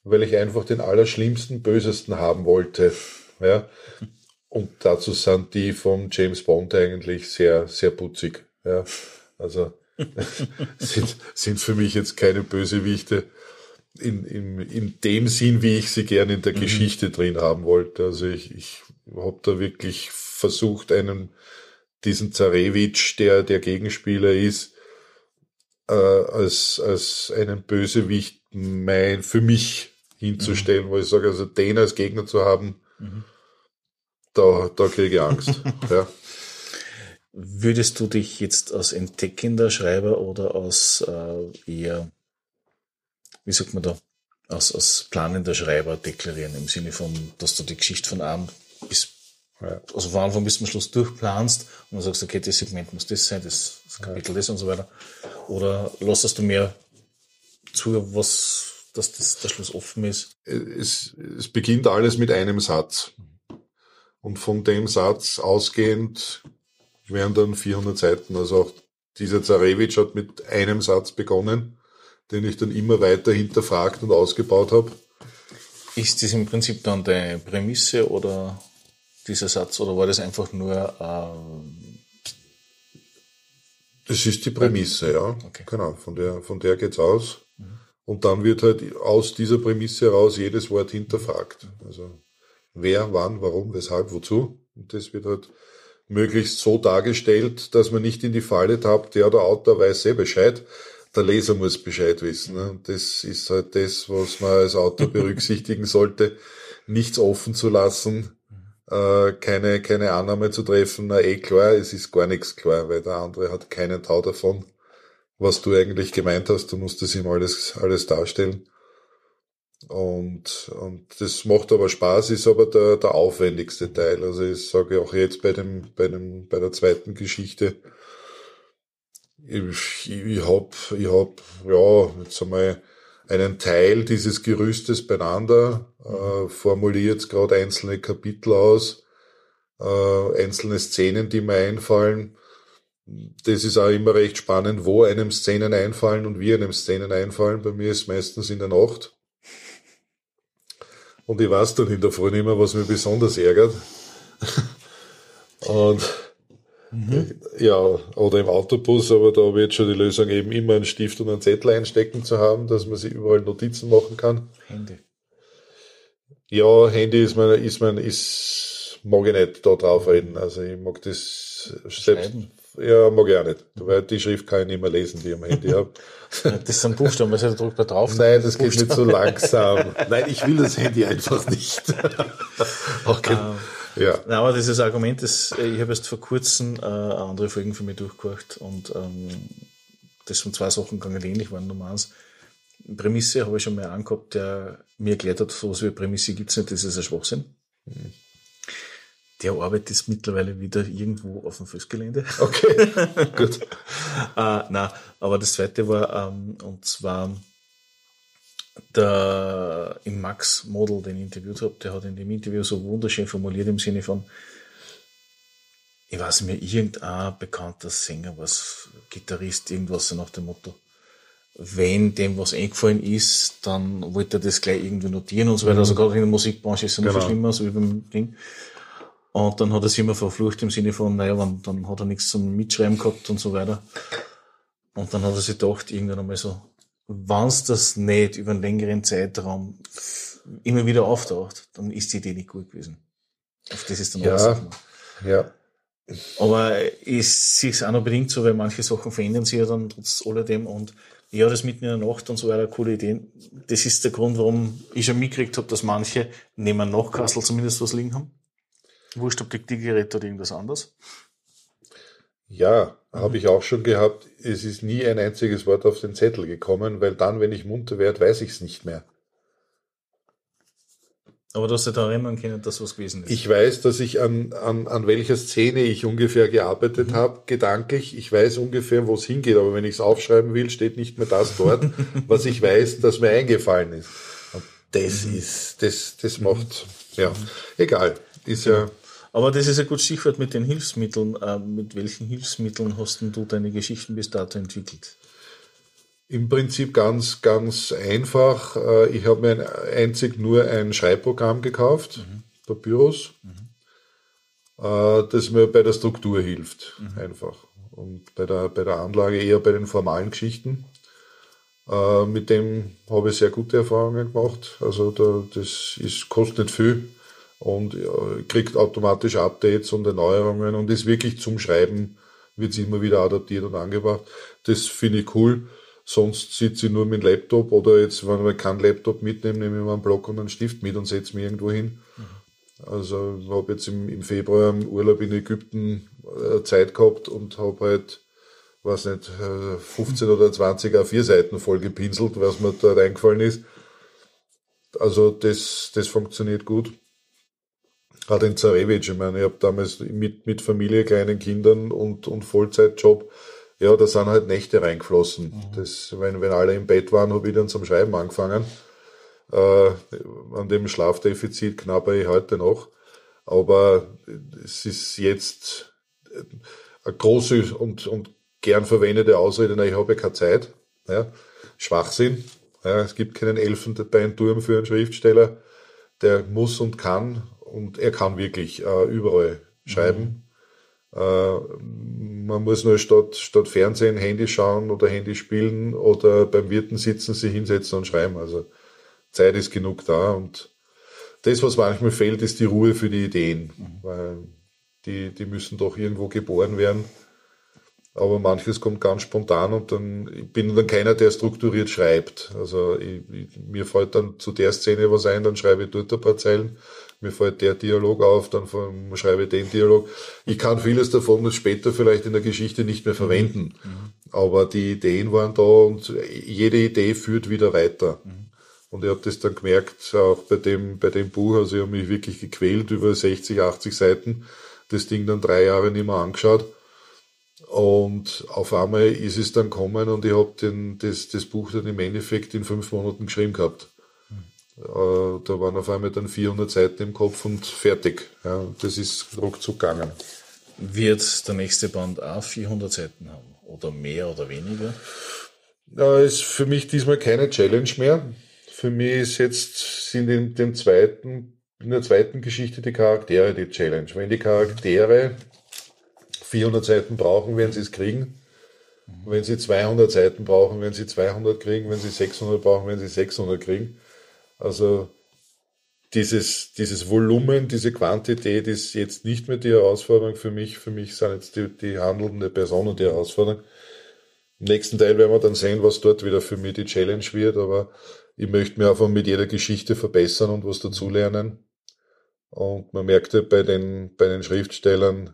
weil ich einfach den allerschlimmsten, bösesten haben wollte. Ja. Und dazu sind die von James Bond eigentlich sehr, sehr putzig. Ja. Also sind, sind für mich jetzt keine Bösewichte in, in, in dem Sinn, wie ich sie gerne in der mhm. Geschichte drin haben wollte. Also ich, ich habe da wirklich versucht, einen, diesen Zarewitsch, der der Gegenspieler ist, äh, als, als einen Bösewicht mein, für mich hinzustellen, mhm. wo ich sage, also den als Gegner zu haben, mhm. Da, da kriege ich Angst. ja. Würdest du dich jetzt als entdeckender Schreiber oder als äh, eher, wie sagt man da, als, als planender Schreiber deklarieren, im Sinne von, dass du die Geschichte von einem bis, also von Anfang bis zum Schluss durchplanst und dann sagst, okay, das Segment muss das sein, das, Kapitel das und so weiter. Oder lassest du mehr zu, was, dass das, der Schluss offen ist? Es, es beginnt alles mit einem Satz. Und von dem Satz ausgehend wären dann 400 Seiten. Also auch dieser Zarewitsch hat mit einem Satz begonnen, den ich dann immer weiter hinterfragt und ausgebaut habe. Ist das im Prinzip dann deine Prämisse oder dieser Satz oder war das einfach nur äh, das ist die Prämisse, ja. Okay. Genau, von der, von der geht's aus. Mhm. Und dann wird halt aus dieser Prämisse heraus jedes Wort hinterfragt. Also wer, wann, warum, weshalb, wozu. Und das wird halt möglichst so dargestellt, dass man nicht in die Falle tappt, ja, der Autor weiß sehr Bescheid, der Leser muss Bescheid wissen. Ne? Und das ist halt das, was man als Autor berücksichtigen sollte, nichts offen zu lassen, äh, keine, keine Annahme zu treffen, na eh klar, es ist gar nichts klar, weil der andere hat keinen Tau davon, was du eigentlich gemeint hast, du musst es ihm alles, alles darstellen. Und, und das macht aber Spaß, ist aber der, der aufwendigste Teil. Also ich sage auch jetzt bei dem, bei dem, bei der zweiten Geschichte, ich, ich hab, ich hab, ja, jetzt einmal einen Teil dieses Gerüstes beieinander, äh, formuliert gerade einzelne Kapitel aus, äh, einzelne Szenen, die mir einfallen. Das ist auch immer recht spannend, wo einem Szenen einfallen und wie einem Szenen einfallen. Bei mir ist meistens in der Nacht. Und ich weiß dann in der Früh nicht mehr, was mich besonders ärgert. und mhm. ja, oder im Autobus, aber da wird schon die Lösung eben immer einen Stift und einen Zettel einstecken zu haben, dass man sich überall Notizen machen kann. Handy. Ja, Handy ist mein, ist mein, ist, mag ich nicht da drauf reden. Also ich mag das selbst, ja, mag ich auch nicht. Weil die Schrift kann ich nicht mehr lesen, die ich am Handy habe. Das sind Buchstaben, also da drückt man drauf. Nein, das geht nicht so langsam. Nein, ich will das Handy einfach nicht. okay. Ähm, ja. Nein, aber dieses Argument, das, ich habe erst vor kurzem äh, andere Folgen für mich durchgehört und ähm, das sind zwei Sachen gegangen, ähnlich waren. Nummer eins, Prämisse habe ich schon mal angehabt, der mir erklärt hat, so was wie Prämisse gibt's nicht, das ist ein Schwachsinn. Mhm der arbeitet mittlerweile wieder irgendwo auf dem Fußgelände. Okay, gut. äh, na, aber das zweite war, ähm, und zwar der im Max Model, den ich interviewt habe, der hat in dem Interview so wunderschön formuliert im Sinne von, ich weiß mir, irgendein bekannter Sänger, was Gitarrist, irgendwas so nach dem Motto, wenn dem was eingefallen ist, dann wollte er das gleich irgendwie notieren und so weiter. Also gerade in der Musikbranche ist es genau. noch schlimmer, so wie beim Ding. Und dann hat er sich immer verflucht im Sinne von, naja, dann, dann hat er nichts zum Mitschreiben gehabt und so weiter. Und dann hat er sich gedacht, irgendwann einmal so, wenn's das nicht über einen längeren Zeitraum immer wieder auftaucht, dann ist die Idee nicht gut gewesen. Auf das ist dann ja, ja. Aber ich sehe es auch noch bedingt so, weil manche Sachen verändern sich ja dann trotz alledem und ja, das mitten in der Nacht und so weiter, coole Ideen. Das ist der Grund, warum ich schon mitgekriegt habe, dass manche neben einem Nachkassel zumindest was liegen haben. Wurscht, ob die, die Geräte oder irgendwas anderes? Ja, mhm. habe ich auch schon gehabt. Es ist nie ein einziges Wort auf den Zettel gekommen, weil dann, wenn ich munter werde, weiß ich es nicht mehr. Aber du hast dich da erinnern können, dass was gewesen ist. Ich weiß, dass ich an, an, an welcher Szene ich ungefähr gearbeitet mhm. habe, gedanklich. Ich weiß ungefähr, wo es hingeht, aber wenn ich es aufschreiben will, steht nicht mehr das dort, was ich weiß, dass mir eingefallen ist. Und das mhm. ist, das, das macht, ja, egal. Ist ja. Aber das ist ein gutes Stichwort mit den Hilfsmitteln. Äh, mit welchen Hilfsmitteln hast du deine Geschichten bis dato entwickelt? Im Prinzip ganz, ganz einfach. Äh, ich habe mir einzig nur ein Schreibprogramm gekauft, mhm. Papyrus, mhm. Äh, das mir bei der Struktur hilft, mhm. einfach. Und bei der, bei der Anlage eher bei den formalen Geschichten. Äh, mit dem habe ich sehr gute Erfahrungen gemacht. Also da, das ist, kostet nicht viel und kriegt automatisch Updates und Erneuerungen und ist wirklich zum Schreiben, wird es immer wieder adaptiert und angebracht. Das finde ich cool. Sonst sitze ich nur mit dem Laptop oder jetzt, wenn ich keinen Laptop mitnehme, nehme ich mir einen Block und einen Stift mit und setze mich irgendwo hin. Mhm. Also ich habe jetzt im, im, Februar im Urlaub in Ägypten äh, Zeit gehabt und habe halt, weiß nicht, 15 äh, oder 20 A4 Seiten voll gepinselt, was mir da reingefallen ist. Also das, das funktioniert gut. Gerade in Zarevic, ich meine, ich habe damals mit, mit Familie, kleinen Kindern und, und Vollzeitjob ja, da sind halt Nächte reingeflossen. Mhm. Das, wenn, wenn alle im Bett waren, habe ich dann zum Schreiben angefangen. Äh, an dem Schlafdefizit knapper ich heute noch. Aber es ist jetzt eine große und, und gern verwendete Ausrede, na, ich habe ja keine Zeit. Ja. Schwachsinn. Ja, es gibt keinen Elfenbeinturm für einen Schriftsteller. Der muss und kann und er kann wirklich äh, überall schreiben. Mhm. Man muss nur statt, statt Fernsehen Handy schauen oder Handy spielen oder beim Wirten sitzen, sich hinsetzen und schreiben. Also Zeit ist genug da und das, was manchmal fehlt, ist die Ruhe für die Ideen, mhm. weil die, die müssen doch irgendwo geboren werden. Aber manches kommt ganz spontan und dann ich bin dann keiner, der strukturiert schreibt. Also ich, ich, mir fällt dann zu der Szene was ein, dann schreibe ich dort ein paar Zeilen mir fällt der Dialog auf, dann schreibe ich den Dialog. Ich kann vieles davon später vielleicht in der Geschichte nicht mehr verwenden. Mhm. Aber die Ideen waren da und jede Idee führt wieder weiter. Mhm. Und ich habe das dann gemerkt, auch bei dem, bei dem Buch, also ich habe mich wirklich gequält über 60, 80 Seiten, das Ding dann drei Jahre nicht mehr angeschaut. Und auf einmal ist es dann kommen und ich habe das, das Buch dann im Endeffekt in fünf Monaten geschrieben gehabt. Äh, da waren auf einmal dann 400 Seiten im Kopf und fertig. Ja, das ist ruckzuck gegangen. Wird der nächste Band auch 400 Seiten haben? Oder mehr oder weniger? Ja, ist für mich diesmal keine Challenge mehr. Für mich ist jetzt, sind in dem zweiten, in der zweiten Geschichte die Charaktere die Challenge. Wenn die Charaktere 400 Seiten brauchen, werden sie es kriegen. Wenn sie 200 Seiten brauchen, werden sie 200 kriegen. Wenn sie 600 brauchen, werden sie 600 kriegen. Also dieses, dieses Volumen, diese Quantität ist jetzt nicht mehr die Herausforderung für mich. Für mich sind jetzt die, die handelnde Personen die Herausforderung. Im nächsten Teil werden wir dann sehen, was dort wieder für mich die Challenge wird, aber ich möchte mir einfach mit jeder Geschichte verbessern und was dazulernen. Und man merkte bei den, bei den Schriftstellern,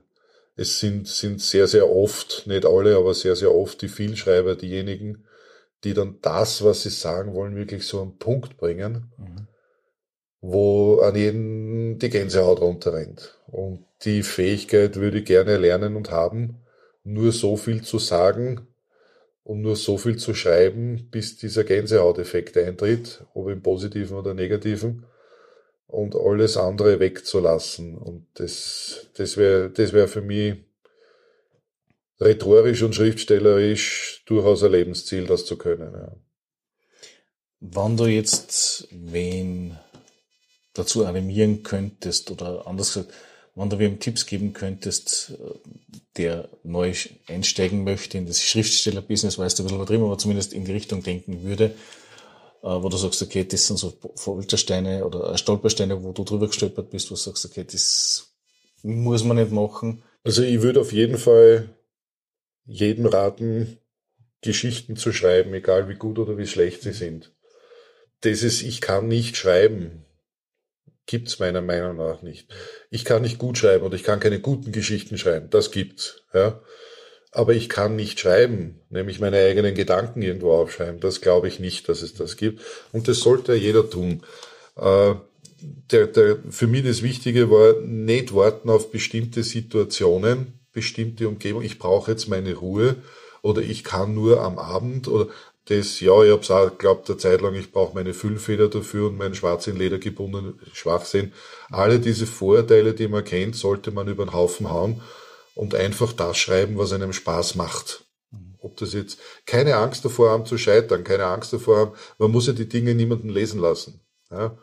es sind, sind sehr, sehr oft, nicht alle, aber sehr, sehr oft die Vielschreiber diejenigen, die dann das, was sie sagen wollen, wirklich so einen Punkt bringen, mhm. wo an jeden die Gänsehaut runterrennt. Und die Fähigkeit würde ich gerne lernen und haben, nur so viel zu sagen und nur so viel zu schreiben, bis dieser Gänsehauteffekt eintritt, ob im positiven oder negativen, und alles andere wegzulassen. Und das, das wäre das wäre für mich rhetorisch und schriftstellerisch durchaus ein Lebensziel, das zu können. Ja. Wann du jetzt wen dazu animieren könntest oder anders gesagt, wann du wem Tipps geben könntest, der neu einsteigen möchte in das Schriftstellerbusiness, weißt du, ein bisschen übertrieben, aber zumindest in die Richtung denken würde, äh, wo du sagst, okay, das sind so Foltersteine oder Stolpersteine, wo du drüber gestolpert bist, wo du sagst, okay, das muss man nicht machen. Also ich würde auf jeden Fall jedem raten, Geschichten zu schreiben, egal wie gut oder wie schlecht sie sind. Dieses Ich kann nicht schreiben gibt's meiner Meinung nach nicht. Ich kann nicht gut schreiben oder ich kann keine guten Geschichten schreiben. Das gibt's, ja. Aber ich kann nicht schreiben, nämlich meine eigenen Gedanken irgendwo aufschreiben. Das glaube ich nicht, dass es das gibt. Und das sollte jeder tun. Äh, der, der, für mich das Wichtige war, nicht warten auf bestimmte Situationen, bestimmte Umgebung. Ich brauche jetzt meine Ruhe oder ich kann nur am Abend oder das, ja, ich hab's auch geglaubt, eine Zeit lang, ich brauche meine Füllfeder dafür und meinen schwarz in Leder gebundenen Schwachsinn. Alle diese Vorurteile, die man kennt, sollte man über den Haufen hauen und einfach das schreiben, was einem Spaß macht. Ob das jetzt keine Angst davor haben zu scheitern, keine Angst davor haben, man muss ja die Dinge niemanden lesen lassen. Ja,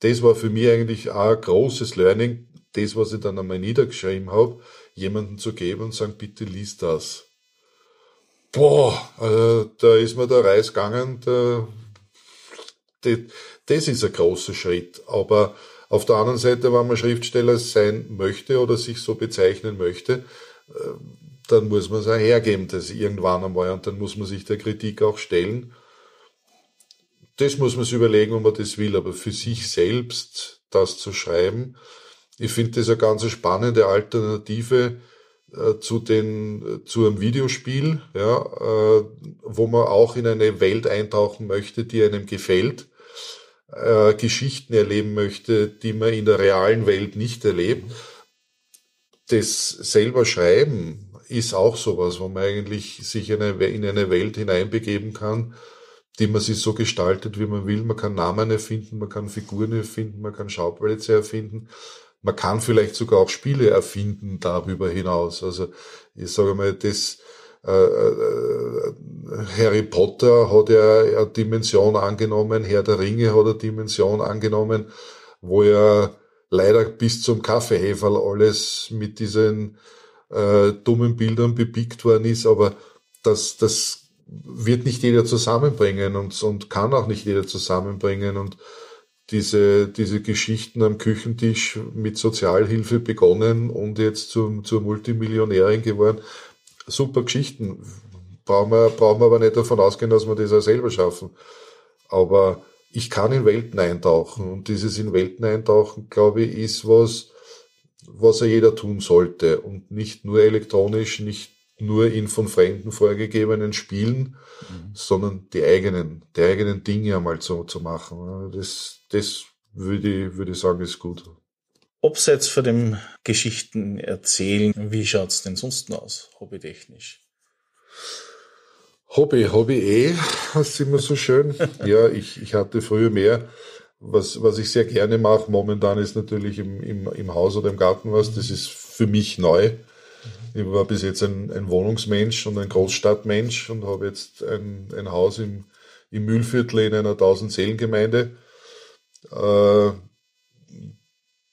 das war für mich eigentlich auch ein großes Learning, das, was ich dann einmal niedergeschrieben habe, jemanden zu geben und sagen, bitte lies das. Boah, also da ist mir der Reis gegangen, da, das, ist ein großer Schritt. Aber auf der anderen Seite, wenn man Schriftsteller sein möchte oder sich so bezeichnen möchte, äh, dann muss man es auch hergeben, das irgendwann einmal, und dann muss man sich der Kritik auch stellen das muss man sich überlegen, ob man das will, aber für sich selbst das zu schreiben, ich finde das eine ganz spannende Alternative äh, zu den zu einem Videospiel, ja, äh, wo man auch in eine Welt eintauchen möchte, die einem gefällt, äh, Geschichten erleben möchte, die man in der realen Welt nicht erlebt. Das selber Schreiben ist auch sowas, wo man eigentlich sich in eine, in eine Welt hineinbegeben kann, die man sich so gestaltet, wie man will. Man kann Namen erfinden, man kann Figuren erfinden, man kann Schauplätze erfinden. Man kann vielleicht sogar auch Spiele erfinden darüber hinaus. Also ich sage mal, das äh, äh, Harry Potter hat ja eine Dimension angenommen, Herr der Ringe hat eine Dimension angenommen, wo ja leider bis zum Kaffeeheferl alles mit diesen äh, dummen Bildern bepickt worden ist, aber das, das wird nicht jeder zusammenbringen und, und kann auch nicht jeder zusammenbringen und diese, diese Geschichten am Küchentisch mit Sozialhilfe begonnen und jetzt zum, zur Multimillionärin geworden. Super Geschichten. Brauchen wir, brauchen wir aber nicht davon ausgehen, dass wir das auch selber schaffen. Aber ich kann in Welten eintauchen und dieses in Welten eintauchen, glaube ich, ist was, was ja jeder tun sollte und nicht nur elektronisch, nicht nur in von Fremden vorgegebenen Spielen, mhm. sondern die eigenen, die eigenen Dinge einmal so zu machen. Das, das würde ich, würde ich sagen, ist gut. Abseits von dem Geschichten erzählen, wie schaut's denn sonst aus, hobbytechnisch? Hobby, Hobby eh, das ist immer so schön. ja, ich, ich hatte früher mehr. Was, was ich sehr gerne mache, momentan ist natürlich im, im, im Haus oder im Garten was. Das ist für mich neu. Ich war bis jetzt ein, ein Wohnungsmensch und ein Großstadtmensch und habe jetzt ein, ein Haus im, im Mühlviertel in einer 1000-Seelen-Gemeinde. Äh,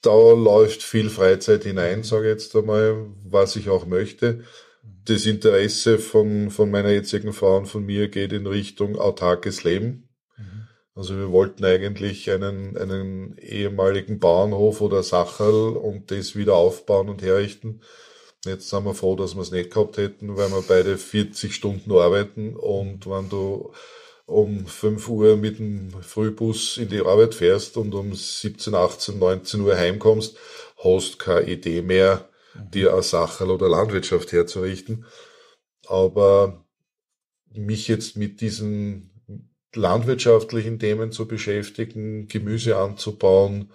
da läuft viel Freizeit hinein, sage ich jetzt einmal, was ich auch möchte. Das Interesse von, von meiner jetzigen Frau und von mir geht in Richtung autarkes Leben. Mhm. Also wir wollten eigentlich einen, einen ehemaligen Bauernhof oder Sacherl und das wieder aufbauen und herrichten. Jetzt sind wir froh, dass wir es nicht gehabt hätten, weil wir beide 40 Stunden arbeiten und wenn du um 5 Uhr mit dem Frühbus in die Arbeit fährst und um 17, 18, 19 Uhr heimkommst, hast keine Idee mehr, dir eine Sache oder Landwirtschaft herzurichten. Aber mich jetzt mit diesen landwirtschaftlichen Themen zu beschäftigen, Gemüse anzubauen,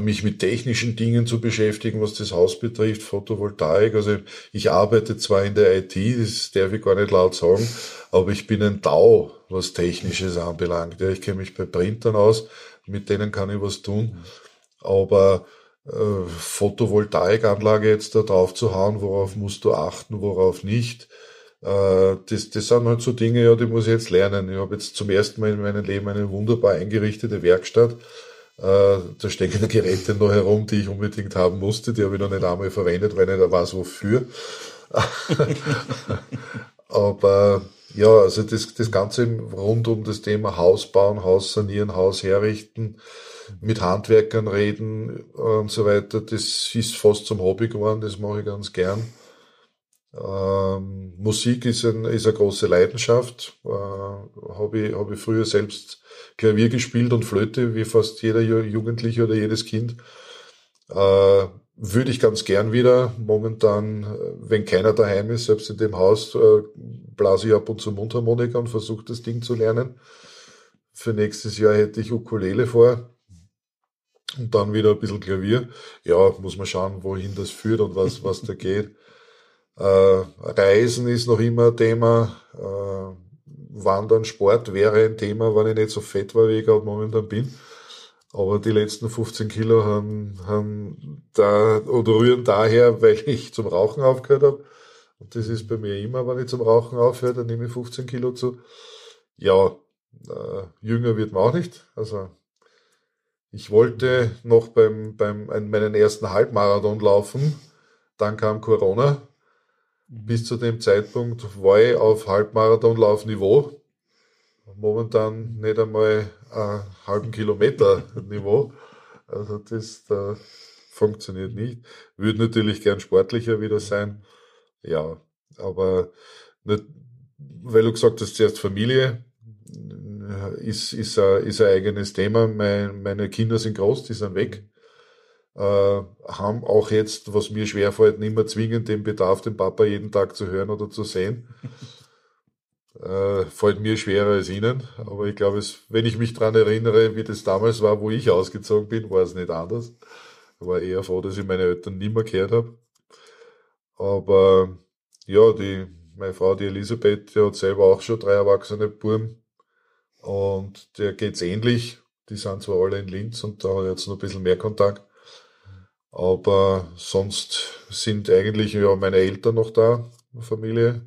mich mit technischen Dingen zu beschäftigen, was das Haus betrifft, Photovoltaik. Also ich arbeite zwar in der IT, das darf ich gar nicht laut sagen, aber ich bin ein Tau, was Technisches anbelangt. Ja, ich kenne mich bei Printern aus, mit denen kann ich was tun. Aber äh, Photovoltaikanlage jetzt da drauf zu hauen, worauf musst du achten, worauf nicht. Äh, das, das sind halt so Dinge, ja, die muss ich jetzt lernen. Ich habe jetzt zum ersten Mal in meinem Leben eine wunderbar eingerichtete Werkstatt äh, da stecken Geräte noch herum, die ich unbedingt haben musste. Die habe ich noch nicht einmal verwendet, weil ich nicht weiß, wofür. Aber ja, also das, das Ganze rund um das Thema Haus bauen, Haus sanieren, Haus herrichten, mit Handwerkern reden und so weiter, das ist fast zum Hobby geworden, das mache ich ganz gern. Ähm, Musik ist, ein, ist eine große Leidenschaft. Äh, habe ich, hab ich früher selbst Klavier gespielt und Flöte, wie fast jeder Jugendliche oder jedes Kind. Äh, würde ich ganz gern wieder. Momentan, äh, wenn keiner daheim ist, selbst in dem Haus, äh, blase ich ab und zu Mundharmonika und versuche das Ding zu lernen. Für nächstes Jahr hätte ich Ukulele vor. Und dann wieder ein bisschen Klavier. Ja, muss man schauen, wohin das führt und was, was da geht. Äh, Reisen ist noch immer ein Thema. Äh, Wandern, Sport wäre ein Thema, wenn ich nicht so fett war, wie ich gerade momentan bin. Aber die letzten 15 Kilo haben, haben da oder rühren daher, weil ich zum Rauchen aufgehört habe. Und das ist bei mir immer, wenn ich zum Rauchen aufhöre, dann nehme ich 15 Kilo zu. Ja, äh, jünger wird man auch nicht. Also ich wollte noch beim, beim meinen ersten Halbmarathon laufen. Dann kam Corona. Bis zu dem Zeitpunkt war ich auf Halbmarathonlaufniveau. Momentan nicht einmal einen halben Kilometer Niveau. Also das da funktioniert nicht. Würde natürlich gern sportlicher wieder sein. Ja, aber nicht, weil du gesagt hast, zuerst Familie ist, ist, ein, ist ein eigenes Thema. Mein, meine Kinder sind groß, die sind weg. Äh, haben auch jetzt, was mir schwerfällt, nicht mehr zwingend den Bedarf, den Papa jeden Tag zu hören oder zu sehen. Äh, fällt mir schwerer als Ihnen. Aber ich glaube, es, wenn ich mich dran erinnere, wie das damals war, wo ich ausgezogen bin, war es nicht anders. Ich war eher froh, dass ich meine Eltern nie mehr gehört habe. Aber ja, die, meine Frau, die Elisabeth, die hat selber auch schon drei erwachsene Buben. Und der geht's ähnlich. Die sind zwar alle in Linz und da hat er jetzt noch ein bisschen mehr Kontakt. Aber sonst sind eigentlich ja meine Eltern noch da, Familie.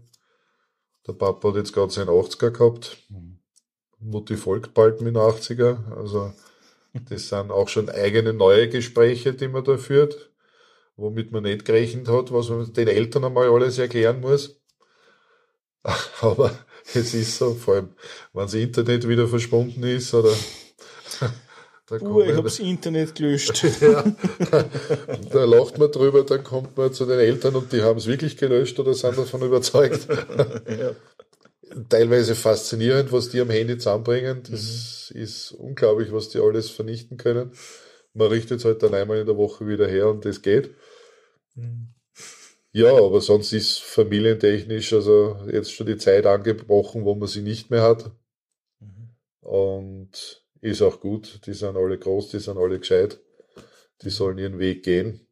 Der Papa hat jetzt gerade seinen 80er gehabt. Mutti folgt bald mit 80er. Also das sind auch schon eigene neue Gespräche, die man da führt, womit man nicht gerechnet hat, was man den Eltern einmal alles erklären muss. Aber es ist so, vor allem, wenn das Internet wieder verschwunden ist oder Uh, ich habe das Internet gelöscht. ja, da lacht man drüber, dann kommt man zu den Eltern und die haben es wirklich gelöscht oder sind davon überzeugt. ja. Teilweise faszinierend, was die am Handy zusammenbringen. Das mhm. ist unglaublich, was die alles vernichten können. Man richtet es halt dann einmal in der Woche wieder her und das geht. Mhm. Ja, aber sonst ist familientechnisch also jetzt schon die Zeit angebrochen, wo man sie nicht mehr hat. Mhm. Und ist auch gut. Die sind alle groß, die sind alle gescheit. Die sollen ihren Weg gehen.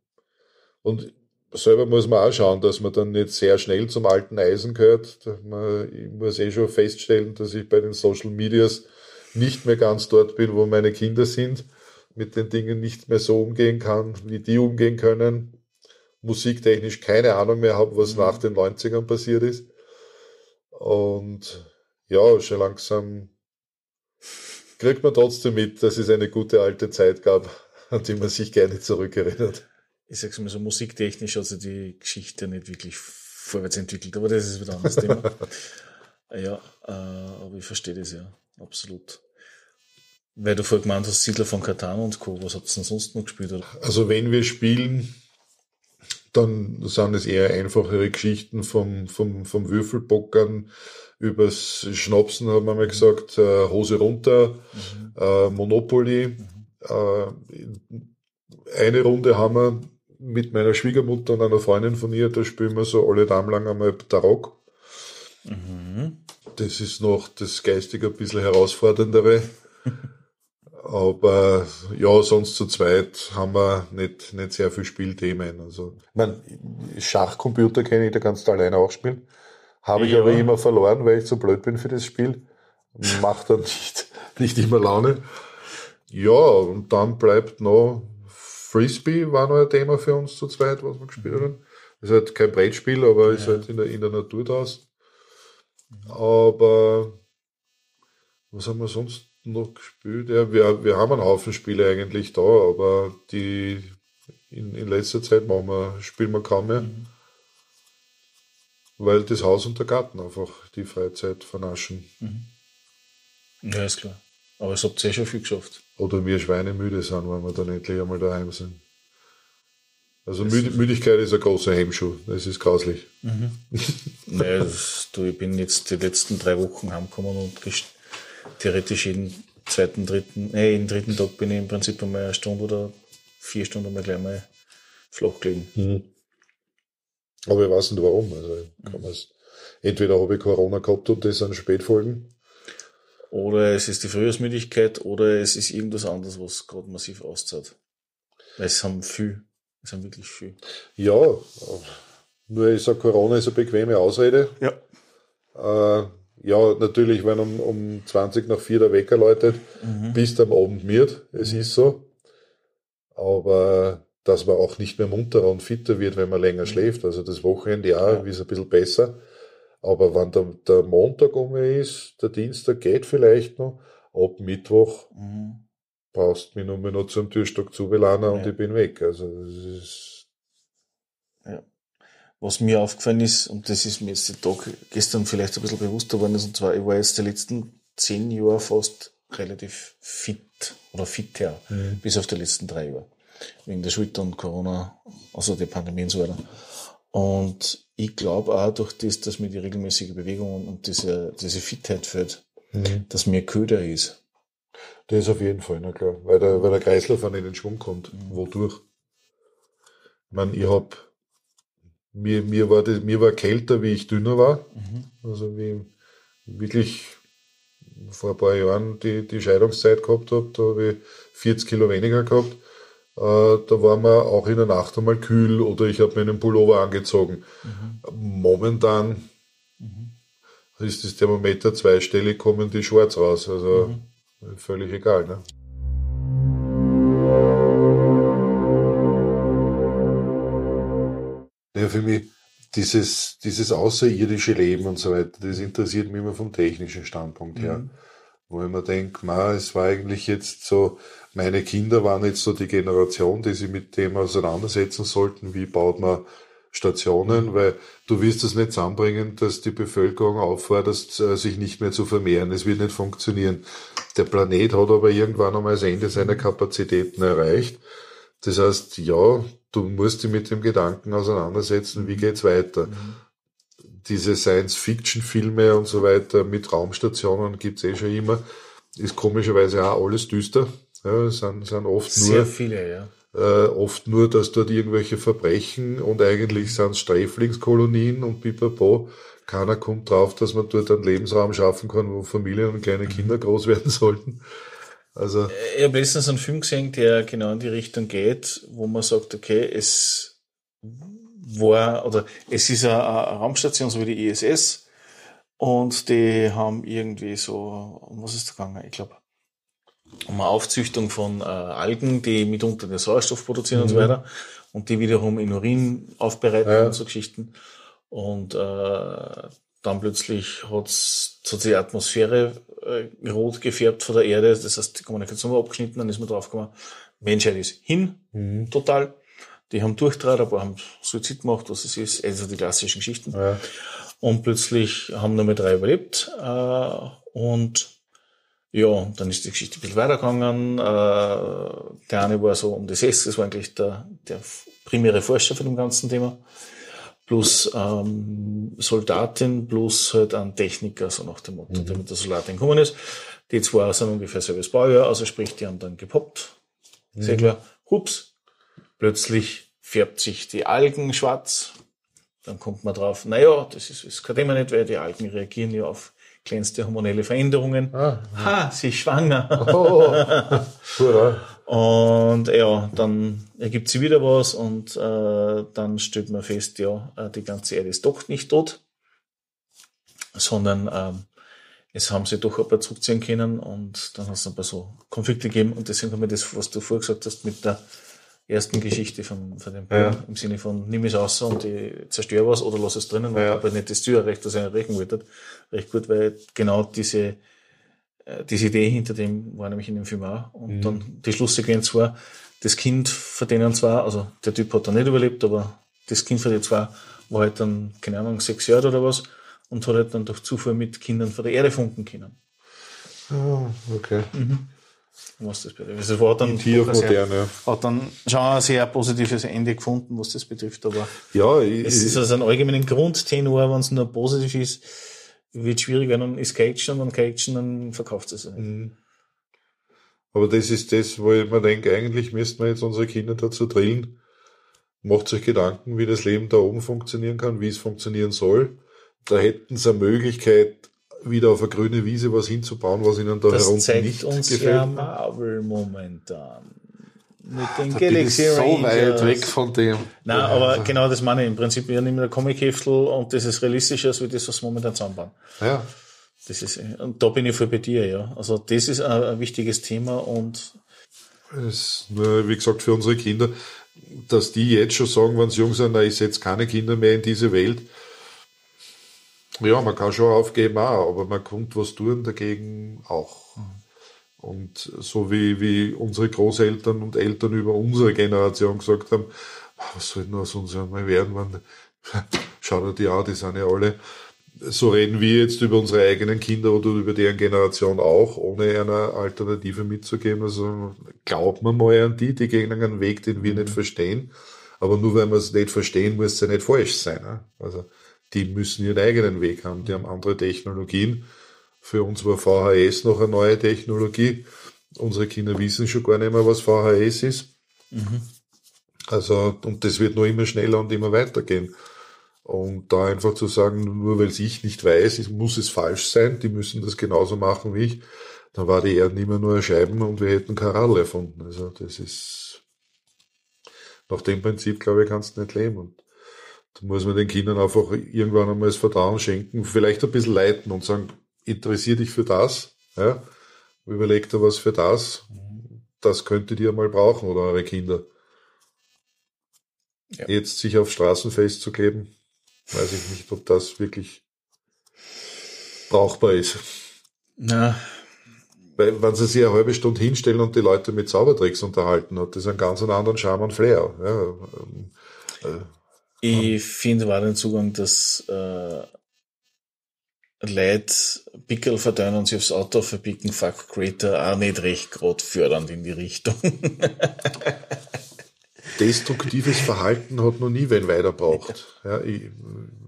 Und selber muss man auch schauen, dass man dann nicht sehr schnell zum alten Eisen gehört. Ich muss eh schon feststellen, dass ich bei den Social Medias nicht mehr ganz dort bin, wo meine Kinder sind, mit den Dingen nicht mehr so umgehen kann, wie die umgehen können. Musiktechnisch keine Ahnung mehr habe, was mhm. nach den 90ern passiert ist. Und ja, schon langsam kriegt man trotzdem mit, dass es eine gute alte Zeit gab, an die man sich gerne zurückerinnert. Ich sag's mal so, musiktechnisch hat sich die Geschichte nicht wirklich vorwärts entwickelt, aber das ist wieder ein anderes Thema. ja, äh, aber ich verstehe das ja, absolut. Weil du vorher gemeint hast, Siedler von Katan und Co., was habt ihr denn sonst noch gespielt? Oder? Also wenn wir spielen, dann sind es eher einfachere Geschichten vom, vom, vom Würfelbockern, übers Schnapsen haben wir mal gesagt, äh, Hose runter, mhm. äh, Monopoly. Mhm. Äh, eine Runde haben wir mit meiner Schwiegermutter und einer Freundin von ihr, da spielen wir so alle Damen lang einmal Tarok. Mhm. Das ist noch das geistig ein bisschen herausforderndere. Aber ja, sonst zu zweit haben wir nicht, nicht sehr viel Spielthemen. Also, ich meine, Schachcomputer kenne ich, da kannst du alleine auch spielen. Habe ich ja. aber immer verloren, weil ich zu blöd bin für das Spiel. Macht dann nicht, nicht immer Laune. Ja, und dann bleibt noch Frisbee war noch ein Thema für uns zu zweit, was wir gespielt haben. Ist halt kein Brettspiel, aber ja. ist halt in der, in der Natur draußen. Aber was haben wir sonst noch gespielt? Ja, wir, wir haben einen Haufen Spiele eigentlich da, aber die in, in letzter Zeit machen wir, spielen wir kaum mehr. Mhm weil das Haus und der Garten einfach die Freizeit vernaschen. Mhm. Ja, ist klar. Aber es habt ihr eh schon viel geschafft. Oder wir Schweine müde sind, wenn wir dann endlich einmal daheim sind. Also Müd Müdigkeit ist ein großer Hemmschuh. Das ist grauslich. Mhm. naja, das, du, ich bin jetzt die letzten drei Wochen heimgekommen und theoretisch jeden zweiten, dritten, äh, jeden dritten Tag bin ich im Prinzip einmal eine Stunde oder vier Stunden mal gleich mal flach gelegen. Mhm. Aber ich weiß nicht warum. Also kann mhm. entweder habe ich Corona gehabt und das sind Spätfolgen. oder es ist die Frühjahrsmüdigkeit oder es ist irgendwas anderes, was gerade massiv auszahlt. Weil es haben viel, es haben wirklich viel. Ja, nur ich sage, Corona ist eine bequeme Ausrede. Ja. Äh, ja, natürlich, wenn um, um 20 nach 4 der Wecker läutet, Mhm. bist du am Abend müde, es ist so. Aber dass man auch nicht mehr munterer und fitter wird, wenn man länger schläft. Also das Wochenende ja, Ja. ist ein bisschen besser. Aber wenn der, der Montag um ist, der Dienstag geht vielleicht noch, ab Mittwoch Mhm. du mich nur mehr noch zum Türstock zubeladen und Ja. ich bin weg. Also das ist, Was mir aufgefallen ist, und das ist mir jetzt den Tag gestern vielleicht ein bisschen bewusster geworden ist, und zwar, ich war jetzt die letzten zehn Jahre fast relativ fit oder fitter, bis auf die letzten drei Jahre. Wegen der Schulter und Corona, also die Pandemie und so weiter. Und ich glaube auch durch das, dass mir die regelmäßige Bewegung und diese, diese Fitheit fehlt, dass mir köder ist. Das auf jeden Fall, na klar. Weil der, weil der Kreislauf nicht in den Schwung kommt. Mhm. Wodurch? Ich meine, ich hab, mir, mir war das, mir war kälter, wie ich dünner war. Also wie wirklich vor ein paar Jahren die, die Scheidungszeit gehabt habe, da habe ich 40 Kilo weniger gehabt. Äh, da war mir auch in der Nacht einmal kühl oder ich habe mir einen Pullover angezogen. Momentan ist das Thermometer zweistellig, kommen die Shorts raus. Also völlig egal. Ne? Ja, für mich dieses, dieses außerirdische Leben und so weiter, das interessiert mich immer vom technischen Standpunkt her. Wo ich mir denke, ma, es war eigentlich jetzt so, meine Kinder waren jetzt so die Generation, die sich mit dem auseinandersetzen sollten, wie baut man Stationen, weil du wirst es nicht zusammenbringen, dass die Bevölkerung auffordert, äh, sich nicht mehr zu vermehren. Es wird nicht funktionieren. Der Planet hat aber irgendwann einmal das Ende seiner Kapazitäten erreicht. Das heißt, ja, du musst dich mit dem Gedanken auseinandersetzen, wie geht's weiter. Diese Science-Fiction-Filme und so weiter mit Raumstationen gibt's eh schon immer. Ist komischerweise auch alles düster. Ja, sind, sind oft Sehr nur viele, ja. äh, oft nur, dass dort irgendwelche Verbrechen und eigentlich sind es Sträflingskolonien und pipapo. Keiner kommt drauf, dass man dort einen Lebensraum schaffen kann, wo Familien und kleine Kinder groß werden sollten. Also, Ich habe letztens einen Film gesehen, der genau in die Richtung geht, wo man sagt, okay, es war, oder es ist eine, eine Raumstation, so wie die ISS, und die haben irgendwie so, um was ist da gegangen? Ich glaube, um eine Aufzüchtung von äh, Algen, die mitunter den Sauerstoff produzieren und so weiter, und die wiederum in Urin aufbereiten Ja. und so Geschichten. Und äh, dann plötzlich hat's so die Atmosphäre äh, rot gefärbt von der Erde, das heißt, die Kommunikation war abgeschnitten, dann ist man draufgekommen, Menschheit ist hin, total. Die haben durchtrat, ein paar haben Suizid gemacht, was es ist, also die klassischen Geschichten. ja, Und plötzlich haben nur mehr drei überlebt. Äh, und ja, dann ist die Geschichte ein bisschen weitergegangen. Äh, der eine war so um die 60, das war eigentlich der, der primäre Forscher von dem ganzen Thema. Plus ähm, Soldatin, plus halt ein Techniker, so nach dem Motto, der mit der Soldatin gekommen ist. Die zwei sind ungefähr selbes Baujahr, also sprich, die haben dann gepoppt. Sehr klar. Hups. Plötzlich färbt sich die Algen schwarz. Dann kommt man drauf, naja, das ist, das kann immer nicht, weil die Algen reagieren ja auf kleinste hormonelle Veränderungen. Ah. Ha, sie ist schwanger. Oh, hurra. Und ja, dann ergibt sie wieder was und äh, dann stellt man fest, ja, äh, die ganze Erde ist doch nicht tot, sondern ähm, es haben sie doch ein paar zurückziehen können und dann hat es ein paar so Konflikte gegeben und deswegen haben wir das, was du vorher gesagt hast, mit der ersten Geschichte von, von dem Bauer, Ja. im Sinne von nimm es raus und ich zerstöre was oder lass es drinnen, weil Ja. halt nicht das Ziel erreicht, das ich erreichen wollte. Recht gut, weil genau diese äh, diese Idee hinter dem war nämlich in dem Film auch. Und Mhm. dann die Schlusssequenz war, das Kind von denen zwar, also der Typ hat dann nicht überlebt, aber das Kind von den zwei war halt dann, keine Ahnung, sechs Jahre oder was und hat halt dann durch Zufall mit Kindern von der Erde funken können. Ah, okay. Was das betrifft. Es war dann, Tier modern, ja. hat dann schon ein sehr positives Ende gefunden, was das betrifft, aber Ja, es ist also ein allgemeinen Grundtenor, wenn es nur positiv ist, wird schwierig, wenn dann ist Action und Action, dann verkauft es sich. Mhm. Aber das ist das, wo ich mir denke, eigentlich müssten wir jetzt unsere Kinder dazu drillen. Macht euch Gedanken, wie das Leben da oben funktionieren kann, wie es funktionieren soll. Da hätten sie eine Möglichkeit, wieder auf eine grüne Wiese was hinzubauen, was ihnen da Das herunter zeigt nicht uns gefällt. ja Marvel momentan. Mit den Da bin ich Galaxy so Rangers. weit weg von dem. Nein, aber genau das meine ich. Im Prinzip, wir nehmen ein Comic-Heftel und das ist realistischer, als wir das, was wir momentan zusammenbauen. Ja, Das ist, und da bin ich voll bei dir, ja. Also, das ist ein, ein wichtiges Thema und es wie gesagt, für unsere Kinder, dass die jetzt schon sagen, wenn sie jung sind, na, ich setze keine Kinder mehr in diese Welt. Ja, man kann schon aufgeben auch, aber man kommt was tun dagegen auch. Und so wie, wie unsere Großeltern und Eltern über unsere Generation gesagt haben, "Ah, was soll denn aus uns einmal werden, wenn, schau dir die an, die sind ja alle. So reden wir jetzt über unsere eigenen Kinder oder über deren Generation auch, ohne eine Alternative mitzugeben. Also glaubt man mal an die, die gehen einen Weg, den wir nicht verstehen. Aber nur weil wir es nicht verstehen, muss es ja nicht falsch sein. ne? Also die müssen ihren eigenen Weg haben. Die haben andere Technologien. Für uns war VHS noch eine neue Technologie. Unsere Kinder wissen schon gar nicht mehr, was VHS ist. Also, und das wird nur immer schneller und immer weitergehen. Und da einfach zu sagen, nur weil es ich nicht weiß, muss es falsch sein, die müssen das genauso machen wie ich, dann war die Erde immer nur Scheiben und wir hätten Karall erfunden. Also das ist, nach dem Prinzip, glaube ich, kannst du nicht leben. Und da muss man den Kindern einfach irgendwann einmal das Vertrauen schenken, vielleicht ein bisschen leiten und sagen, interessier dich für das, ja, überleg dir was für das, das könntet ihr mal brauchen oder eure Kinder. Ja. Jetzt sich auf Straßen festzukleben, weiß ich nicht, ob das wirklich brauchbar ist. na, Weil, wenn sie sich eine halbe Stunde hinstellen und die Leute mit Zaubertricks unterhalten, hat das einen ganz anderen Charme und Flair. Ja, ähm, äh, ich finde war den Zugang, dass äh, Leute Pickel verteilen und sich aufs Auto verpicken, fuck Creator, auch nicht recht grad fördernd in die Richtung. destruktives Verhalten hat noch nie wen weiter braucht. Ja, ich,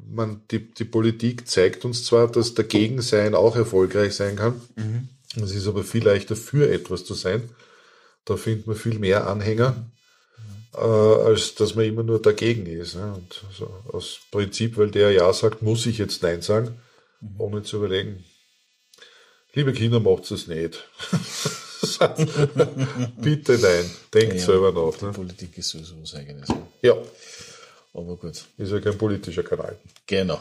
man, die, die Politik zeigt uns zwar, dass dagegen sein auch erfolgreich sein kann. Es ist aber viel leichter für etwas zu sein. Da findet man viel mehr Anhänger, äh, als dass man immer nur dagegen ist. Ja. Und so aus Prinzip, weil der Ja sagt, muss ich jetzt Nein sagen, ohne zu überlegen. Liebe Kinder, macht es nicht. Bitte nein. Denkt Ja, selber nach. Ne? Politik ist sowieso was eigenes. Ja, Aber gut. ist ja kein politischer Kanal. Genau.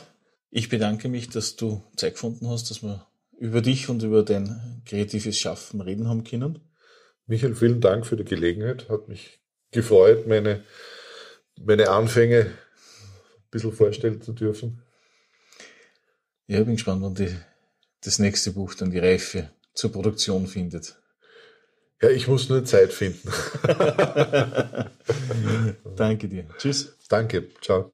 Ich bedanke mich, dass du Zeit gefunden hast, dass wir über dich und über dein kreatives Schaffen reden haben können. Michael, vielen Dank für die Gelegenheit. Hat mich gefreut, meine, meine Anfänge ein bisschen vorstellen zu dürfen. Ja, ich bin gespannt, wann die, das nächste Buch dann die Reife zur Produktion findet. Ja, ich muss nur Zeit finden. Danke dir. Tschüss. Danke. Ciao.